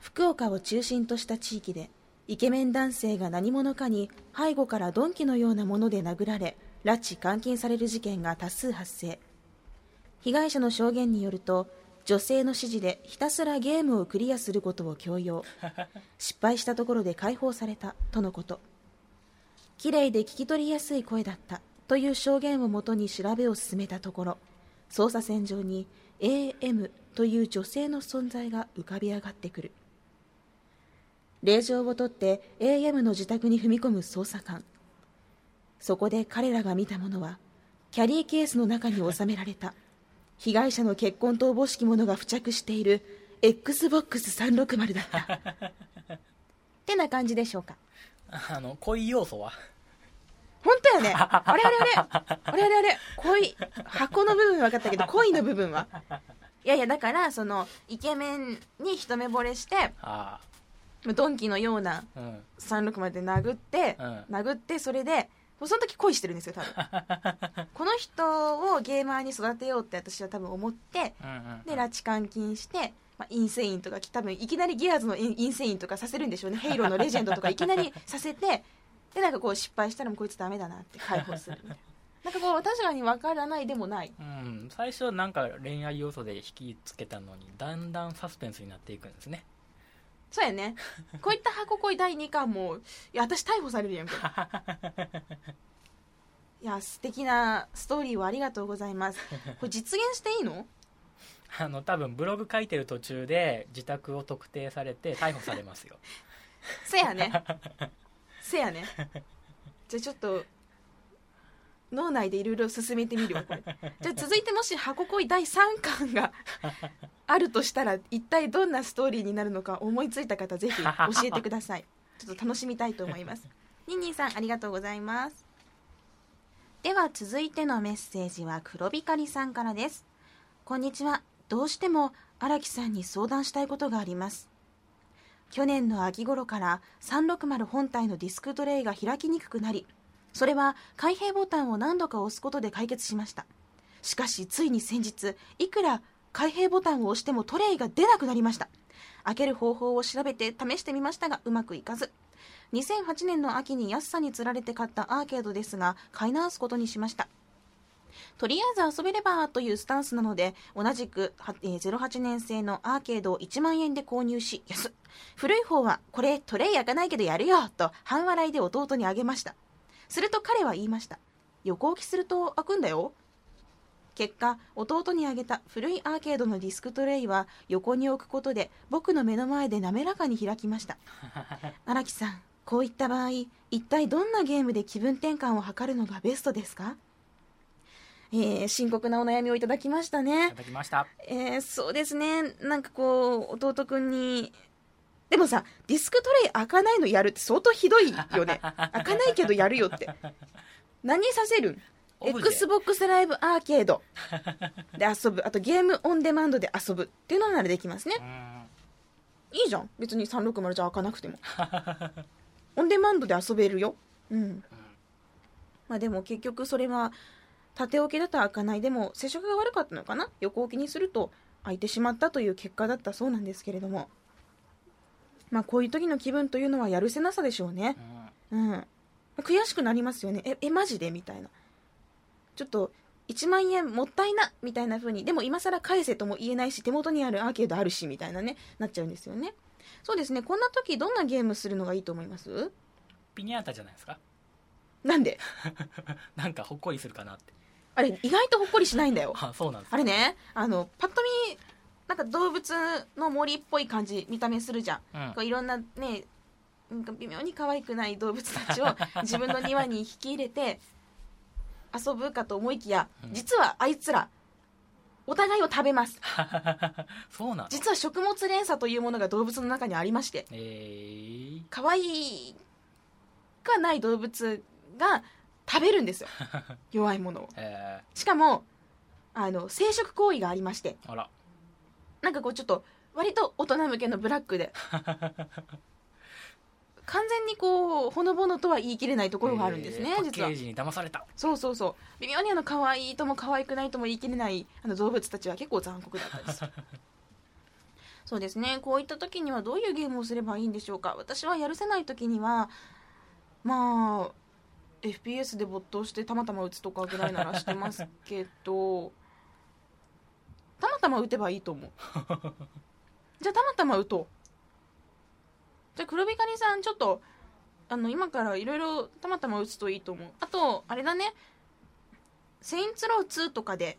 福岡を中心とした地域でイケメン男性が何者かに背後から鈍器のようなもので殴られ拉致監禁される事件が多数発生。被害者の証言によると女性の指示でひたすらゲームをクリアすることを強要。失敗したところで解放されたとのこと。綺麗で聞き取りやすい声だったという証言をもとに調べを進めたところ捜査線上に AM という女性の存在が浮かび上がってくる。令状を取って AM の自宅に踏み込む捜査官。そこで彼らが見たものはキャリーケースの中に収められた被害者の結婚とおぼしきものが付着している XBOX360 だった。ってな感じでしょうかあの恋要素は？本当やね。あれあれあれ。あれあれあれ。恋箱の部分分かったけど恋の部分は？いやいやだからそのイケメンに一目惚れしてあドンキのようなあうん。36まで殴って、うん。殴ってそれでその時恋してるんですよ多分。この人をゲーマーに育てようって私は多分思ってうんうん。で拉致監禁して、まあ、インセインとか多分いきなりギアーズのインセインとかさせるんでしょうね。ヘイローのレジェンドとかいきなりさせてでなんかこう失敗したらもうこいつダメだなって解放するみたいな。なんかこう確かに分からないでもない。うん、最初なんか恋愛要素で引きつけたのにだんだんサスペンスになっていくんですね。そうやね。こういった箱恋第2巻もいや私逮捕されるやんけ。いや素敵なストーリーをありがとうございます。これ実現していいの？あの多分ブログ書いてる途中で自宅を特定されて逮捕されますよ。せやね。せやね。じゃあちょっと脳内でいろいろ進めてみるわこれ。じゃあ続いてもし箱恋第3巻が あるとしたら一体どんなストーリーになるのか思いついた方ぜひ教えてください。ちょっと楽しみたいと思います。ニンニンさんありがとうございます。では続いてのメッセージは黒光さんからです。こんにちはどうしても荒木さんに相談したいことがあります。去年の秋頃から360本体のディスクトレイが開きにくくなりそれは開閉ボタンを何度か押すことで解決しました。しかしついに先日いくら開閉ボタンを押してもトレイが出なくなりました。開ける方法を調べて試してみましたがうまくいかず。2008年の秋に安さにつられて買ったアーケードですが買い直すことにしました。とりあえず遊べればというスタンスなので同じくはえー08年製のアーケードを1万円で購入し安っ。古い方はこれトレイ開かないけどやるよと半笑いで弟にあげました。すると彼は言いました。横置きすると開くんだよ。結果弟にあげた古いアーケードのディスクトレイは横に置くことで僕の目の前で滑らかに開きました。荒木さんこういった場合一体どんなゲームで気分転換を図るのがベストですか？えー深刻なお悩みをいただきましたいねただきました。えーそうですね。なんかこう弟くんにでもさディスクトレイ開かないのやるって相当ひどいよね。開かないけどやるよって。何させるん？XBOX ライブアーケード。で遊ぶ。あとゲームオンデマンドで遊ぶ。っていうのならできますね。うん。いいじゃん。別に360じゃ開かなくても。オンデマンドで遊べるよ。うん。まあでも結局それは縦置きだと開かない。でも接触が悪かったのかな？横置きにすると開いてしまったという結果だったそうなんですけれども。まあこういう時の気分というのはやるせなさでしょうね。うん。うん。悔しくなりますよね。ええマジで？みたいな。ちょっと1万円もったいな？みたいな風に。でも今更返せとも言えないし手元にあるアーケードあるしみたいなね。なっちゃうんですよね。そうですね。こんな時どんなゲームするのがいいと思います？ピニャータじゃないですか？なんで？なんかほっこりするかなってあれ意外とほっこりしないんだよ。あそうなんですあれねあのパッと見なんか動物の森っぽい感じ見た目するじゃん。うん。こういろんなねなんか微妙に可愛くない動物たちを 自分の庭に引き入れて遊ぶかと思いきやうん。実はあいつらお互いを食べます。そうなの実は食物連鎖というものが動物の中にありまして。えー、可愛いがない動物が食べるんですよ。弱いものを。えしかもあの生殖行為がありまして。ー、あら。なんかこうちょっと割と大人向けのブラックで。完全にこうほのぼのとは言い切れないところがあるんですね、えー実は。ケージに騙された。そうそうそう。微妙にあの可愛いとも可愛くないとも言い切れないあの動物たちは結構残酷だったです。そうですね。こういった時にはどういうゲームをすればいいんでしょうか。私はやるせない時にはまあ FPS で没頭してたまたま打つとかぐらいならしてますけど たまたま打てばいいと思う。じゃあたまたま打とう。じゃあ黒光さんちょっとあの今からいろいろたまたま打つといいと思う。あとあれだね「セインツロー2」とかで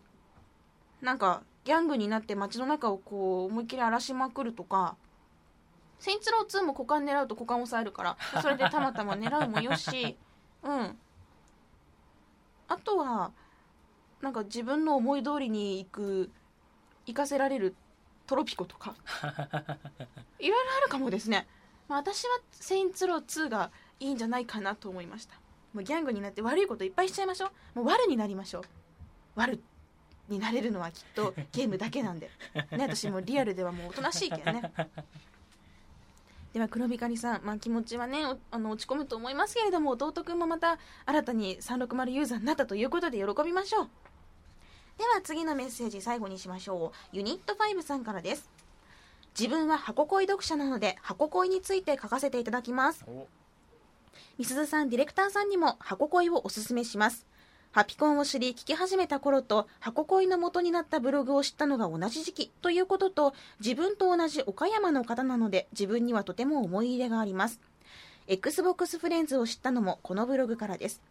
なんかギャングになって街の中をこう思いっきり荒らしまくるとか「セインツロー2」も股間狙うと股間押さえるからそれでたまたま狙うもよしうん。あとはなんか自分の思い通りに行く行かせられるトロピコとか？いろいろあるかもですね、まあ、私は「セインツロー2」がいいんじゃないかなと思いました。もうギャングになって悪いこといっぱいしちゃいましょう。もう悪になりましょう。悪になれるのはきっとゲームだけなんで、ね、私もリアルではもうおとなしいけどねでは黒光さん、まあ、気持ちはねあの落ち込むと思いますけれども弟くんもまた新たに360ユーザーになったということで喜びましょう。では次のメッセージ最後にしましょう。ユニット5さんからです。自分は箱恋読者なので箱恋について書かせていただきます。お。みすずさんディレクターさんにも箱恋をおすすめしますハピコンを知り聞き始めた頃と箱恋の元になったブログを知ったのが同じ時期ということと自分と同じ岡山の方なので自分にはとても思い入れがあります。XBOX フレンズを知ったのもこのブログからです、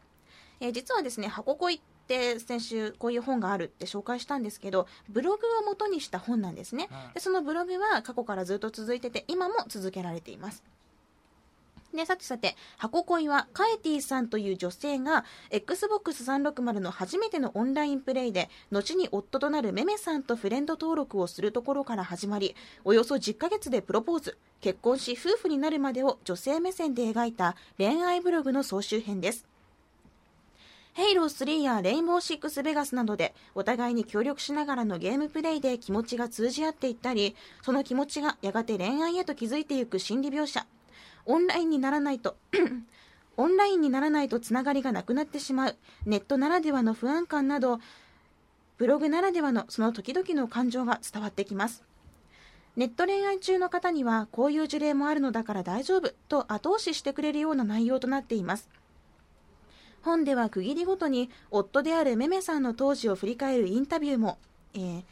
えー実はですね箱恋って先週こういう本があるって紹介したんですけどブログを元にした本なんですね。うんでそのブログは過去からずっと続いてて今も続けられていますでさてさて箱恋はカエティさんという女性が XBOX360 の初めてのオンラインプレイで後に夫となるメメさんとフレンド登録をするところから始まりおよそ10ヶ月でプロポーズ結婚し夫婦になるまでを女性目線で描いた恋愛ブログの総集編ですヘイロー3やレインボー6ベガスなどでお互いに協力しながらのゲームプレイで気持ちが通じ合っていったり、その気持ちがやがて恋愛へと築いていく心理描写。オンラインにならないと、オンラインにならないとつながりがなくなってしまう、ネットならではの不安感など、ブログならではのその時々の感情が伝わってきます。ネット恋愛中の方にはこういう事例もあるのだから大丈夫と後押ししてくれるような内容となっています。本では区切りごとに夫であるメメさんの当時を振り返るインタビューも、えー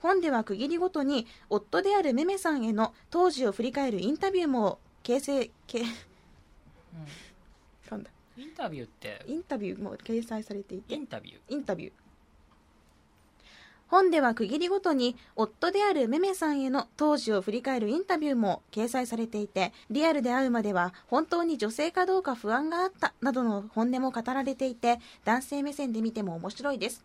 本では区切りごとに夫であるメメさんへの当時を振り返るインタビューも形成け噛んだ？インタビューって？インタビューも掲載されていて。インタビュー？インタビュー。本では区切りごとに夫であるメメさんへの当時を振り返るインタビューも掲載されていてリアルで会うまでは本当に女性かどうか不安があったなどの本音も語られていて男性目線で見ても面白いです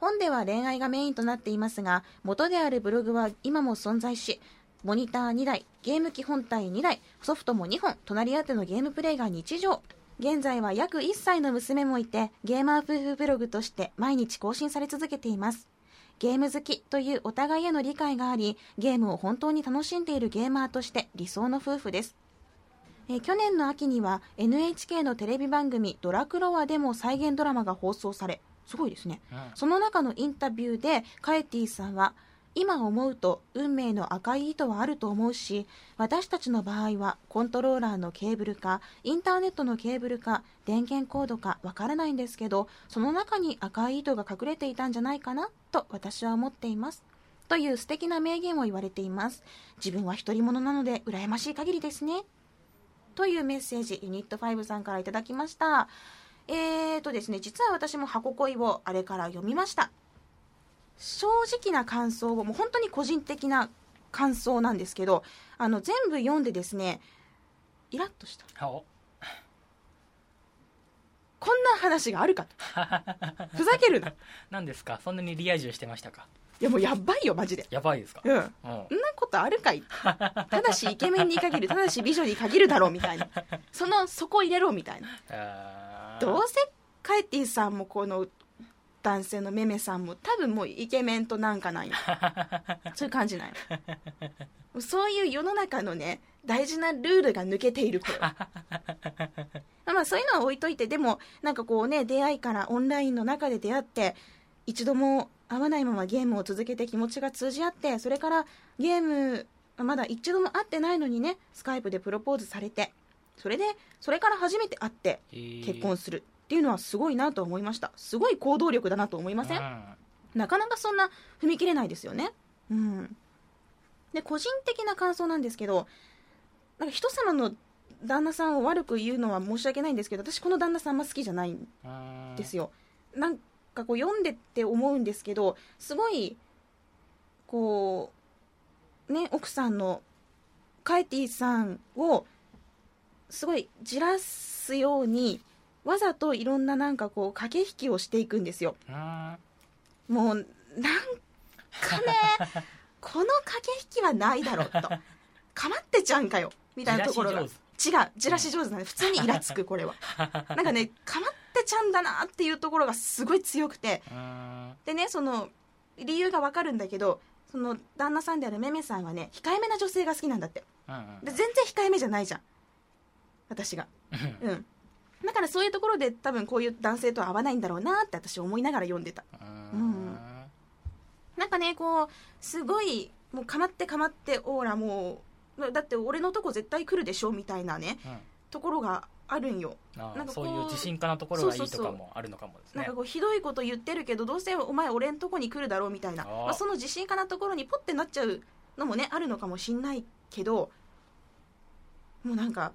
本では恋愛がメインとなっていますが元であるブログは今も存在しモニター2台ゲーム機本体2台ソフトも2本隣り合ってのゲームプレイが日常。現在は約1歳の娘もいてゲーマー夫婦ブログとして毎日更新され続けています。ゲーム好きというお互いへの理解がありゲームを本当に楽しんでいるゲーマーとして理想の夫婦です。え去年の秋には NHK のテレビ番組「ドラクロワ」でも再現ドラマが放送されすごいですね。うん。その中のインタビューでカエティさんは今思うと運命の赤い糸はあると思うし私たちの場合はコントローラーのケーブルかインターネットのケーブルか電源コードかわからないんですけどその中に赤い糸が隠れていたんじゃないかなと私は思っています。という素敵な名言を言われています。自分は独り者なので羨ましい限りですね。というメッセージユニット5さんからいただきましたえーとですね実は私も箱恋をあれから読みました。正直な感想をもう本当に個人的な感想なんですけどあの全部読んでですねイラッとした。お。こんな話があるかと。ふざけるな。い何ですか？そんなにリア充してましたか？やもうやばいよマジで。やばいですか？うん。うん。そんなことあるかい。ただしイケメンに限るただし美女に限るだろうみたいな。そのそこ入れろみたいなどうせカエティさんもこの男性のメメさんも多分もうイケメンとなんかないよ そういう感じないよそういう世の中のね大事なルールが抜けている頃 まあそういうのは置いといてでもなんかこうね出会いからオンラインの中で出会って一度も会わないままゲームを続けて気持ちが通じ合ってそれからゲームまだ一度も会ってないのにねスカイプでプロポーズされてそれでそれから初めて会ってえー。結婚するっていうのはすごいなと思いました。すごい行動力だなと思いません、うん。なかなかそんな踏み切れないですよね。うん。で個人的な感想なんですけどなんか人様の旦那さんを悪く言うのは申し訳ないんですけど私この旦那さんあんま好きじゃないんですよ、なんかこう読んでって思うんですけどすごいこうね奥さんのカエティさんをすごいじらすようにわざといろんななんかこう駆け引きをしていくんですよ。うんもうなんかね この駆け引きはないだろうと。かまってちゃんかよ。みたいなところが。違うじらし上手なんで普通にイラつくこれは。なんかねかまっ手ちゃんだなっていうところがすごい強くて。でねその理由がわかるんだけどその旦那さんであるめめさんはね控えめな女性が好きなんだって。うんうん。で全然控えめじゃないじゃん私が。うん。だからそういうところで多分こういう男性とは合わないんだろうなって私思いながら読んでた。うんん。なんかねこうすごいもうかまってかまってオーラもうだって俺のとこ絶対来るでしょみたいなねうん。ところがあるんよ。なんかこうそういう自信家なところがいいとかもあるのかもですね。なんかこうひどいこと言ってるけどどうせお前俺んとこに来るだろうみたいな。まあ、その自信家なところにポッてなっちゃうのもねあるのかもしんないけどもうなんか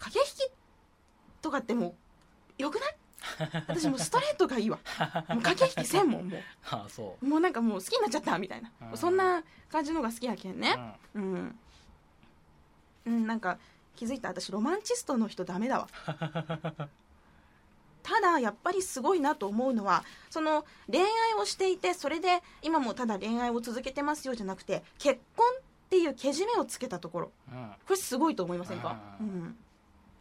駆け引きとかってもうよくない？私もうストレートがいいわ。もう駆け引きせんもんもああそう。もうなんかもう好きになっちゃったみたいな。うん。そんな感じのが好きやけんうねん。うん、うん、なんか気づいた？私ロマンチストの人ダメだわ。ただやっぱりすごいなと思うのはその恋愛をしていてそれで今もただ恋愛を続けてますよじゃなくて結婚っていうけじめをつけたところ。うん。これすごいと思いませんか、ううんん、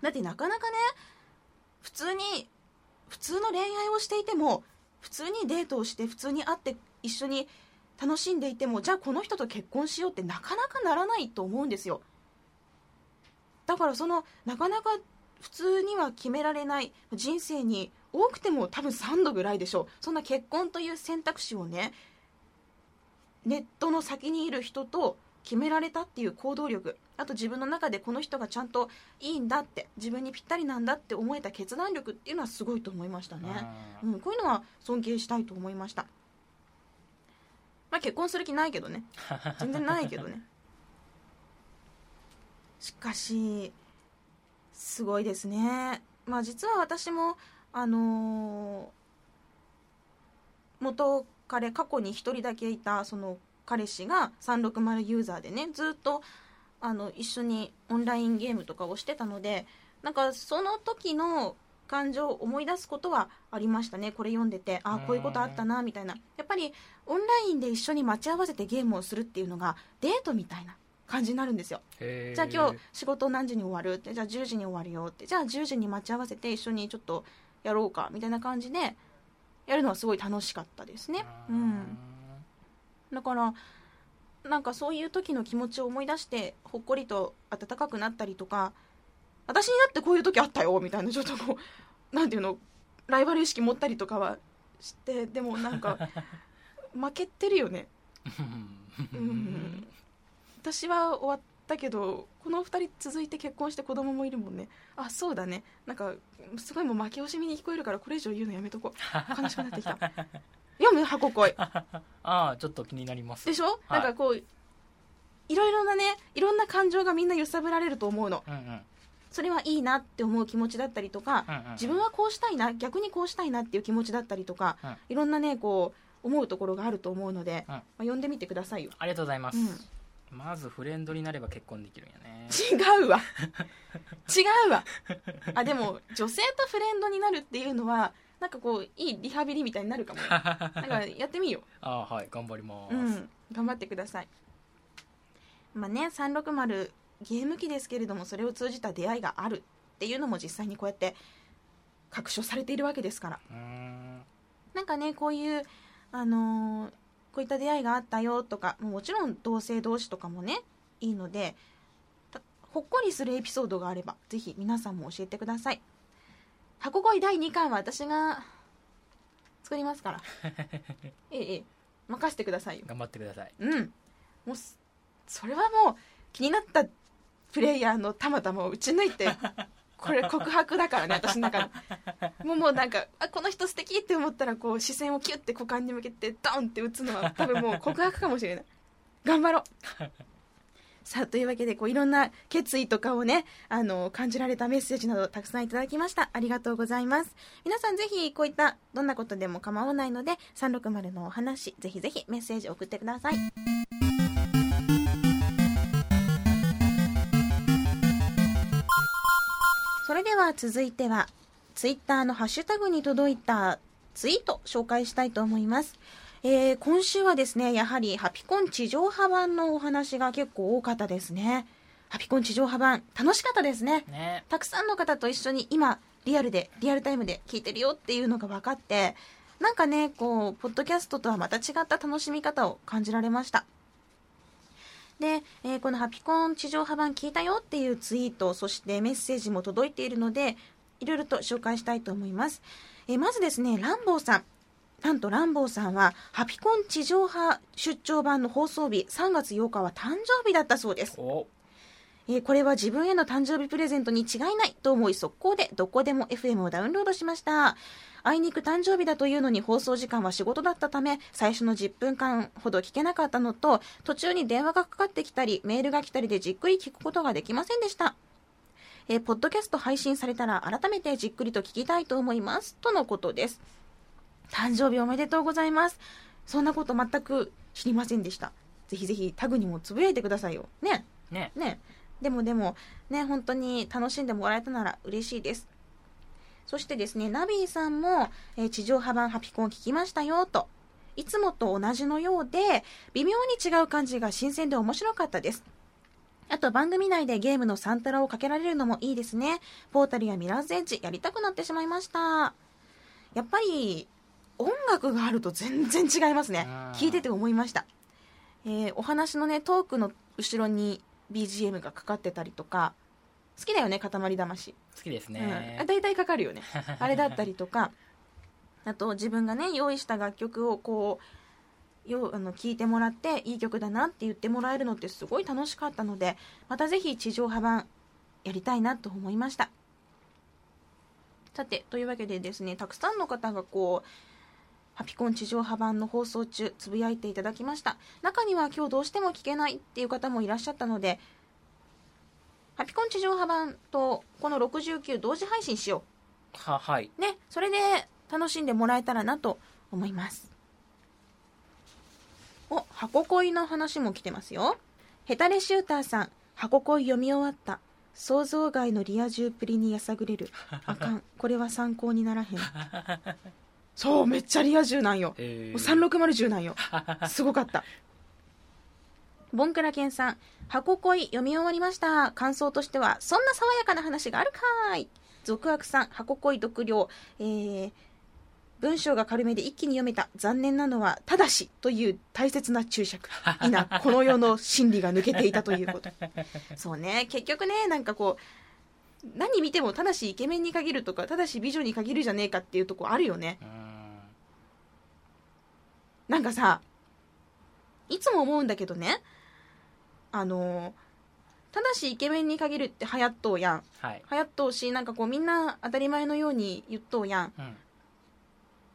だってなかなかね普通に普通の恋愛をしていても普通にデートをして普通に会って一緒に楽しんでいてもじゃあこの人と結婚しようってなかなかならないと思うんですよ。だからそのなかなか普通には決められない人生に多くても多分3度ぐらいでしょう。そんな結婚という選択肢をねネットの先にいる人と決められたっていう行動力。あと自分の中でこの人がちゃんといいんだって自分にぴったりなんだって思えた決断力っていうのはすごいと思いましたね、うんうん、こういうのは尊敬したいと思いました。まあ結婚する気ないけどね。全然ないけどね。しかしすごいですね。まあ実は私もあのー元彼過去に一人だけいたその彼氏が360ユーザーでねずっとあの一緒にオンラインゲームとかをしてたのでなんかその時の感情を思い出すことはありましたね。これ読んでてああこういうことあったなみたいな。やっぱりオンラインで一緒に待ち合わせてゲームをするっていうのがデートみたいな感じになるんですよ。じゃあ今日仕事何時に終わる？ってじゃあ10時に終わるよって。じゃあ10時に待ち合わせて一緒にちょっとやろうかみたいな感じでやるのはすごい楽しかったですね。うんだからなんかそういう時の気持ちを思い出してほっこりと温かくなったりとか私にだってこういう時あったよみたいなちょっとこう なんていうのライバル意識持ったりとかはしてでもなんか 負けてるよね。うん。私は終わったけどこの2人続いて結婚して子供もいるもんね。あそうだね。なんかすごいもう負け惜しみに聞こえるからこれ以上言うのやめとこう。悲しくなってきた読む箱恋 ああちょっと気になります。でしょ、はい。なんかこういろいろなねいろんな感情がみんな揺さぶられると思うの。うんうん。それはいいなって思う気持ちだったりとかうんうん自分はこうしたいな逆にこうしたいなっていう気持ちだったりとか、うん。いろんなねこう思うところがあると思うので、うん。まあ、読んでみてくださいよ。ありがとうございます、うん。まずフレンドになれば結婚できるんやね。違うわ。違うわ。あでも女性とフレンドになるっていうのはなんかこういいリハビリみたいになるかも。よ なんかやってみよああはい頑張ります、う、うん、頑張ってください。まあね360ゲーム機ですけれどもそれを通じた出会いがあるっていうのも実際にこうやって確証されているわけですから。うーん。なんかねこういうあのーこういった出会いがあったよとかもちろん同性同士とかもねいいのでたほっこりするエピソードがあればぜひ皆さんも教えてください箱恋第2巻は私が作りますから。ええええ。任せてくださいよ。頑張ってください。うん。もうすそれはもう気になったプレイヤーのたまたまを打ち抜いて これ告白だからね私の中で。もうもうなんかあこの人素敵って思ったらこう視線をキュッて股間に向けてドンって打つのは多分もう告白かもしれない。頑張ろう さあというわけでこういろんな決意とかをねあの感じられたメッセージなどたくさんいただきました。ありがとうございます。皆さんぜひこういったどんなことでも構わないので360のお話ぜひぜひメッセージ送ってください。それでは続いてはツイッターのハッシュタグに届いたツイート紹介したいと思います、えー今週はですねやはりハピコン地上波版のお話が結構多かったですね。ハピコン地上波版楽しかったですね。ね。たくさんの方と一緒に今リアルでリアルタイムで聞いてるよっていうのが分かってなんかねこうポッドキャストとはまた違った楽しみ方を感じられました。で、えーこのハピコン地上波版聞いたよっていうツイートそしてメッセージも届いているのでいろいろと紹介したいと思います、えーまずですねランボーさんなんとランボーさんはハピコン地上波出張版の放送日3月8日は誕生日だったそうです。お。えーこれは自分への誕生日プレゼントに違いないと思い速攻でどこでも FM をダウンロードしました。あいにく誕生日だというのに放送時間は仕事だったため最初の10分間ほど聞けなかったのと途中に電話がかかってきたりメールが来たりでじっくり聞くことができませんでした。えーポッドキャスト配信されたら改めてじっくりと聞きたいと思います。とのことです誕生日おめでとうございます。そんなこと全く知りませんでした。ぜひぜひタグにもつぶやいてくださいよ。ね。ね。ね。でもでもね本当に楽しんでもらえたなら嬉しいです。そしてですねナビーさんも、えー地上波版ハピコン聞きましたよと。いつもと同じのようで微妙に違う感じが新鮮で面白かったです。あと番組内でゲームのサンタラをかけられるのもいいですね。ポータルやミラーズエッジやりたくなってしまいました。やっぱり音楽があると全然違いますね。うん聞いてて思いました、えーお話のねトークの後ろに BGM がかかってたりとか好きだよね塊魂、好きですうん。大体かかるよね。あれだったりとか。あと自分がね用意した楽曲をこうよあの聴いてもらっていい曲だなって言ってもらえるのってすごい楽しかったのでまたぜひ地上波版やりたいなと思いました。さてというわけでですねたくさんの方がこうハピコン地上波版の放送中つぶやいていただきました。中には今日どうしても聞けないっていう方もいらっしゃったのでハピコン地上波版とこの69同時配信しよははい。うねそれで楽しんでもらえたらなと思います。お箱恋の話も来てますよ。ヘタレシューターさん箱恋読み終わった。想像外のリア充プリにやさぐれる。あかん。これは参考にならへんそうめっちゃリア充なんよ。えもう3610なんよ。すごかった。ボンクラケンさん箱恋読み終わりました。感想としてはそんな爽やかな話があるかーい。続悪さん箱恋読了。えー文章が軽めで一気に読めた。残念なのはただしという大切な注釈。いな この世の真理が抜けていたということ。そうね。結局ねなんかこう何見てもただしイケメンに限るとかただし美女に限るじゃねえかっていうとこあるよね。うーんなんかさいつも思うんだけどね。あのただしイケメンに限るって流行っとうやん。はい、流行っとうしなんかこうみんな当たり前のように言っとうやん。うん。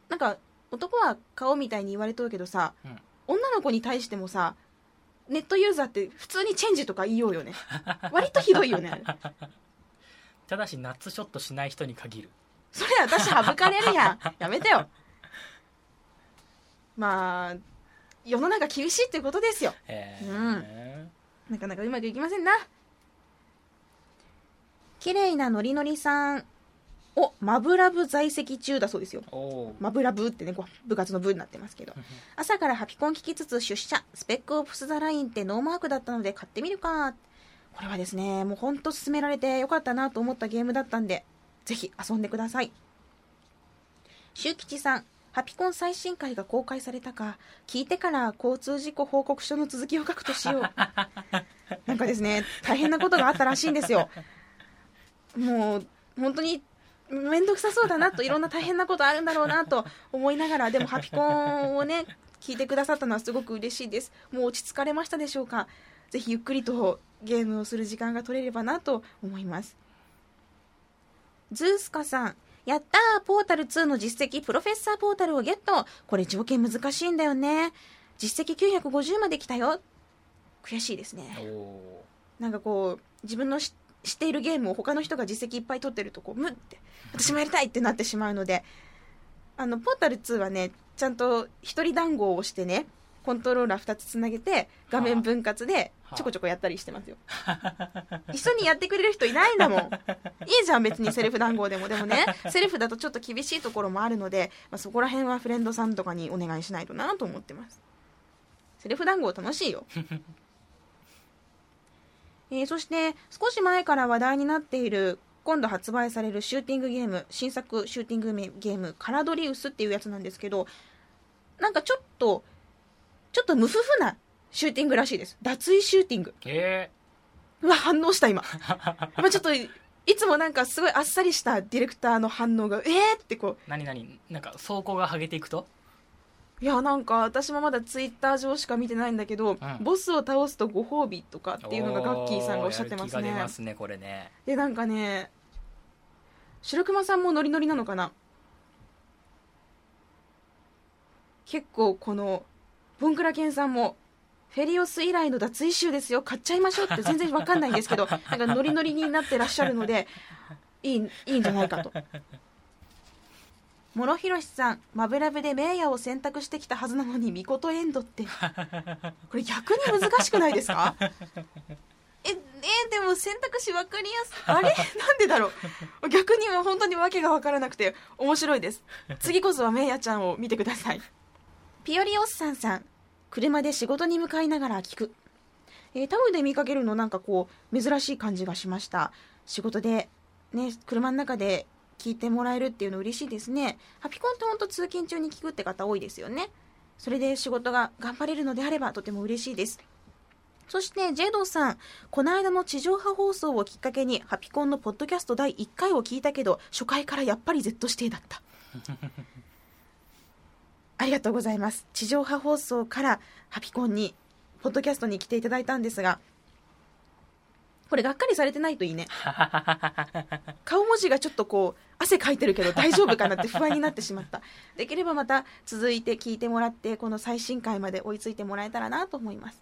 なんか男は顔みたいに言われとうけどさ、うん。女の子に対してもさネットユーザーって普通にチェンジとか言いようよね。割とひどいよね。ただしナッツショットしない人に限る。それ私省かれるやん。やめてよまあ世の中厳しいってことですよ。えー。なかなかうまくいきませんな。綺麗なノリノリさんおマブラブ在籍中だそうですよ。マブラブってねこう部活の部になってますけど。朝からハピコン聞きつつ出社。スペックオプスザラインってノーマークだったので買ってみるか。これはですねもうほんと勧められてよかったなと思ったゲームだったんでぜひ遊んでください。周吉さんハピコン最新回が公開されたか聞いてから交通事故報告書の続きを書くとしよう。なんかですね大変なことがあったらしいんですよ。もう本当に面倒くさそうだなといろんな大変なことあるんだろうなと思いながらでもハピコンをね聞いてくださったのはすごく嬉しいです。もう落ち着かれましたでしょうか？ぜひゆっくりとゲームをする時間が取れればなと思います。ズースカさんやったーポータル2の実績プロフェッサーポータルをゲット。これ条件難しいんだよね。実績950まで来たよ。悔しいですね。なんかこう自分のし知っているゲームを他の人が実績いっぱい取ってるとこうムって私もやりたいってなってしまうので。あのポータル2はねちゃんと一人団子を押してねコントローラー2つつなげて画面分割でちょこちょこやったりしてますよ。一緒にやってくれる人いないんだもん。いいじゃん別にセルフ談合でもでもね。セルフだとちょっと厳しいところもあるので、まあ、そこら辺はフレンドさんとかにお願いしないとなと思ってます。セルフ談合楽しいよ。えーそして少し前から話題になっている今度発売されるシューティングゲーム新作シューティングゲームカラドリウスっていうやつなんですけどなんかちょっとちょっと無夫婦なシューティングらしいです。脱衣シューティング。え。うわ反応した今。まあちょっといつもなんかすごいあっさりしたディレクターの反応がえーってこう。ー、何何？なんか走行が剥げていくと？いやなんか私もまだツイッター上しか見てないんだけど、ん。ボスを倒すとご褒美とかっていうのがガッキーさんがおっしゃってますね。出ますねこれね。でなんかね白熊さんもノリノリなのかな？結構このボンクラケンさんもフェリオス以来の脱衣集ですよ。買っちゃいましょうって 全然わかんないんですけどなんかノリノリになってらっしゃるのでいいいいんじゃないかと。諸広さんマブラブで名ヤを選択してきたはずなのにミコトエンドって。これ逆に難しくないですか？ええでも選択肢分かりやすあれ？なんでだろう？逆にもう本当に訳が分からなくて面白いです。次こそはメイヤちゃんを見てくださいピオリオッサンさん。車で仕事に向かいながら聞く、えータウで見かけるのなんかこう珍しい感じがしました。仕事でね車の中で聞いてもらえるっていうの嬉しいですね。ハピコンって本当通勤中に聞くって方多いですよね。それで仕事が頑張れるのであればとても嬉しいです。そして、ジェイドさん、この間の地上波放送をきっかけに、ハピコンのポッドキャスト第1回を聞いたけど、初回からやっぱり Z 指定だった。ありがとうございます。地上波放送からハピコンに、ポッドキャストに来ていただいたんですが、これがっかりされてないといいね。顔文字がちょっとこう、汗かいてるけど大丈夫かなって不安になってしまった。できればまた続いて聞いてもらって、この最新回まで追いついてもらえたらなと思います。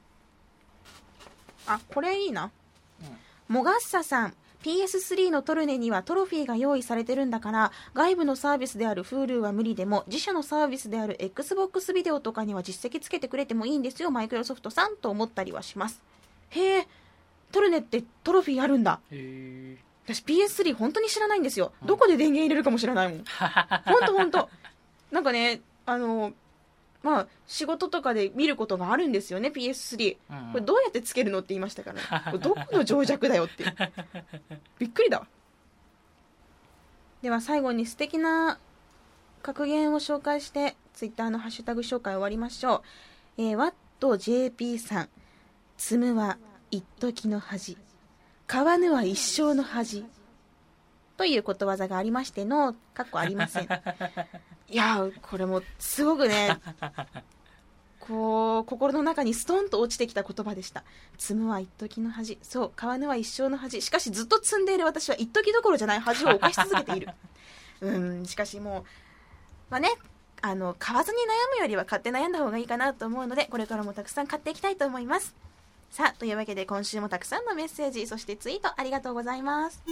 あ、これいいな。モガッサさん。PS3 のトルネにはトロフィーが用意されてるんだから外部のサービスである Hulu は無理でも自社のサービスである XBOX ビデオとかには実績つけてくれてもいいんですよマイクロソフトさんと思ったりはします。へえトルネってトロフィーあるんだ。へ私 PS3 本当に知らないんですよ。どこで電源入れるかも知らないもん。本当本当なんかねあのまあ仕事とかで見ることがあるんですよね PS3 ーこれどうやってつけるのって言いましたから、ね、これどこの情弱だよって。びっくりだわ。では最後に素敵な格言を紹介してツイッターのハッシュタグ紹介終わりましょう、えー、ワット JP さん。積むは一時の恥。買わぬは一生の恥。ということわざがありましてのかっこありませんいやーこれもすごくね こう心の中にストンと落ちてきた言葉でした。積むは一時の恥。そう買わぬは一生の恥。しかしずっと積んでいる私は一時どころじゃない恥を犯し続けている。うんしかしもうまあねあの買わずに悩むよりは買って悩んだ方がいいかなと思うのでこれからもたくさん買っていきたいと思います。さあというわけで今週もたくさんのメッセージそしてツイートありがとうございます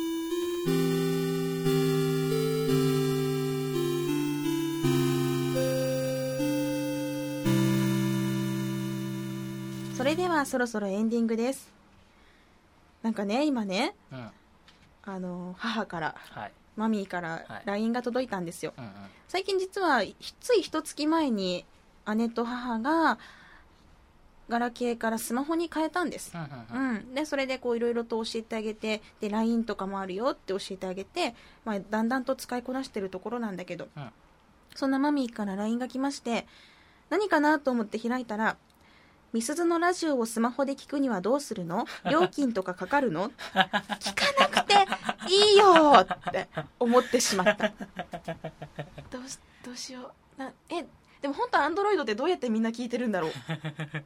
はそろそろエンディングです。なんかね今ねうんあの母からはい。マミーからはい。LINE が届いたんですよ、うんうん。最近実はひつい一月前に姉と母がガラケーからスマホに変えたんです、うんうんうん。うん、でそれでこういろいろと教えてあげてで LINE とかもあるよって教えてあげて、まあ、だんだんと使いこなしてるところなんだけど、うん。そんなマミーから LINE が来まして何かなと思って開いたらみすずのラジオをスマホで聞くにはどうするの？料金とかかかるの？聞かなくていいよって思ってしまった。どうしどうしよう。なえでも本当アンドロイドってどうやってみんな聞いてるんだろう？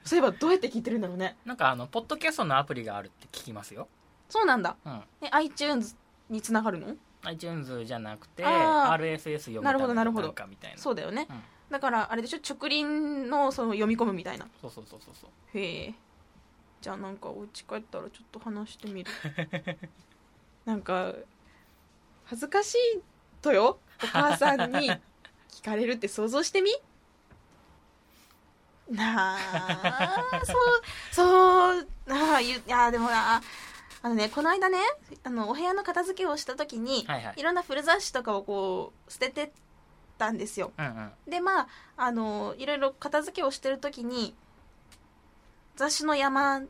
そういえばどうやって聞いてるんだろうね。なんかあのポッドキャストのアプリがあるって聞きますよ、そうなんだ。うん、え iTunes につながるの？iTunes じゃなくて RSS 読むなるほどなるほどなんかみたいな。そうだよね。うんだからあれでしょ？直輪のその読み込むみたいな。そうそうそうそうそう。へえ。じゃあなんかお家帰ったらちょっと話してみる。なんか恥ずかしいとよ？お母さんに聞かれるって想像してみ？なあそうそうなあゆいやでもなあのねこの間ねあのお部屋の片付けをした時に、はいはい。いろんな古雑誌とかをこう捨ててったんですよ。うんうん。でまああのいろいろ片付けをしてる時に雑誌の山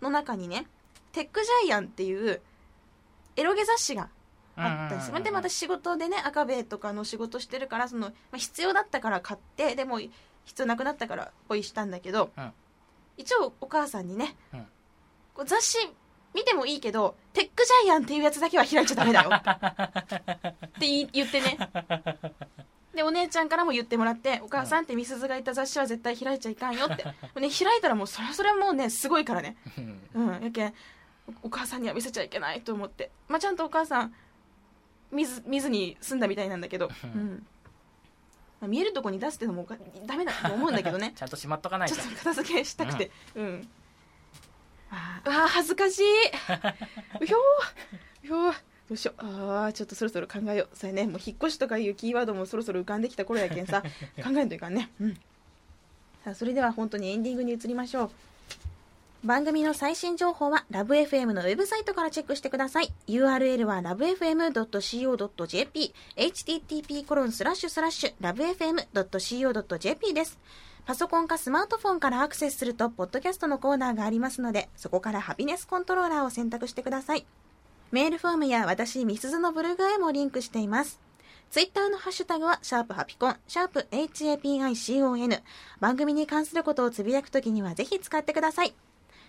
の中にね「テックジャイアン」っていうエロゲ雑誌があったんうんうんうんでも私仕事でね赤べとかの仕事してるからその、まあ、必要だったから買ってでも必要なくなったからポイしたんだけど、うん。一応お母さんにね、うん。こう雑誌見てもいいけどテックジャイアンっていうやつだけは開いちゃダメだよ。って言ってね。でお姉ちゃんからも言ってもらってお母さんってみすずがいた雑誌は絶対開いちゃいかんよって、ね、開いたらもうそれはそれはもうねすごいからね。うん。うん、やけんおお母さんには見せちゃいけないと思って、まあ、ちゃんとお母さん見ず見ずに済んだみたいなんだけど、うん。うん。まあ、見えるとこに出すってのもダメだと思うんだけどね。ちゃんとしまっとかないと。ちょっと片付けしたくて。うん、あーあー恥ずかしい。うひょー。うひょー。どうしよう。ああちょっとそろそろ考えよう。それね。もう引っ越しとかいうキーワードもそろそろ浮かんできた頃やけんさ。考えんといかんね。うん。さあそれでは本当にエンディングに移りましょう。番組の最新情報はラブ f m のウェブサイトからチェックしてください。URL は lovefm.co.jp http コロンスラッシュスラッシュ lovefm.co.jp ですパソコンかスマートフォンからアクセスするとポッドキャストのコーナーがありますのでそこからハピネスコントローラーを選択してくださいメールフォームや私みすずのブログへもリンクしていますツイッターのハッシュタグは、シャープハピコン、シャープ HAPICON。番組に関することをつぶやくときにはぜひ使ってください。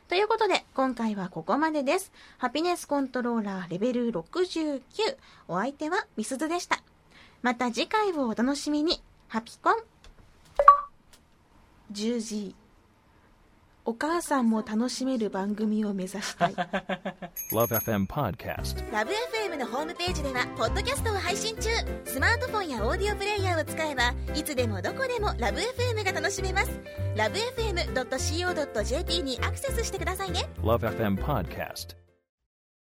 ということで、今回はここまでです。ハピネスコントローラーレベル69。お相手はみすずでした。また次回をお楽しみに。ハピコン。10時。お母さんも楽しめる番組を目指したい。Love FM Podcast. ラブ f m のホームページではポッドキャストを配信中スマートフォンやオーディオプレイヤーを使えばいつでもどこでもラブ f m が楽しめますラブ FM.co.jp にアクセスしてくださいね Love FM Podcast.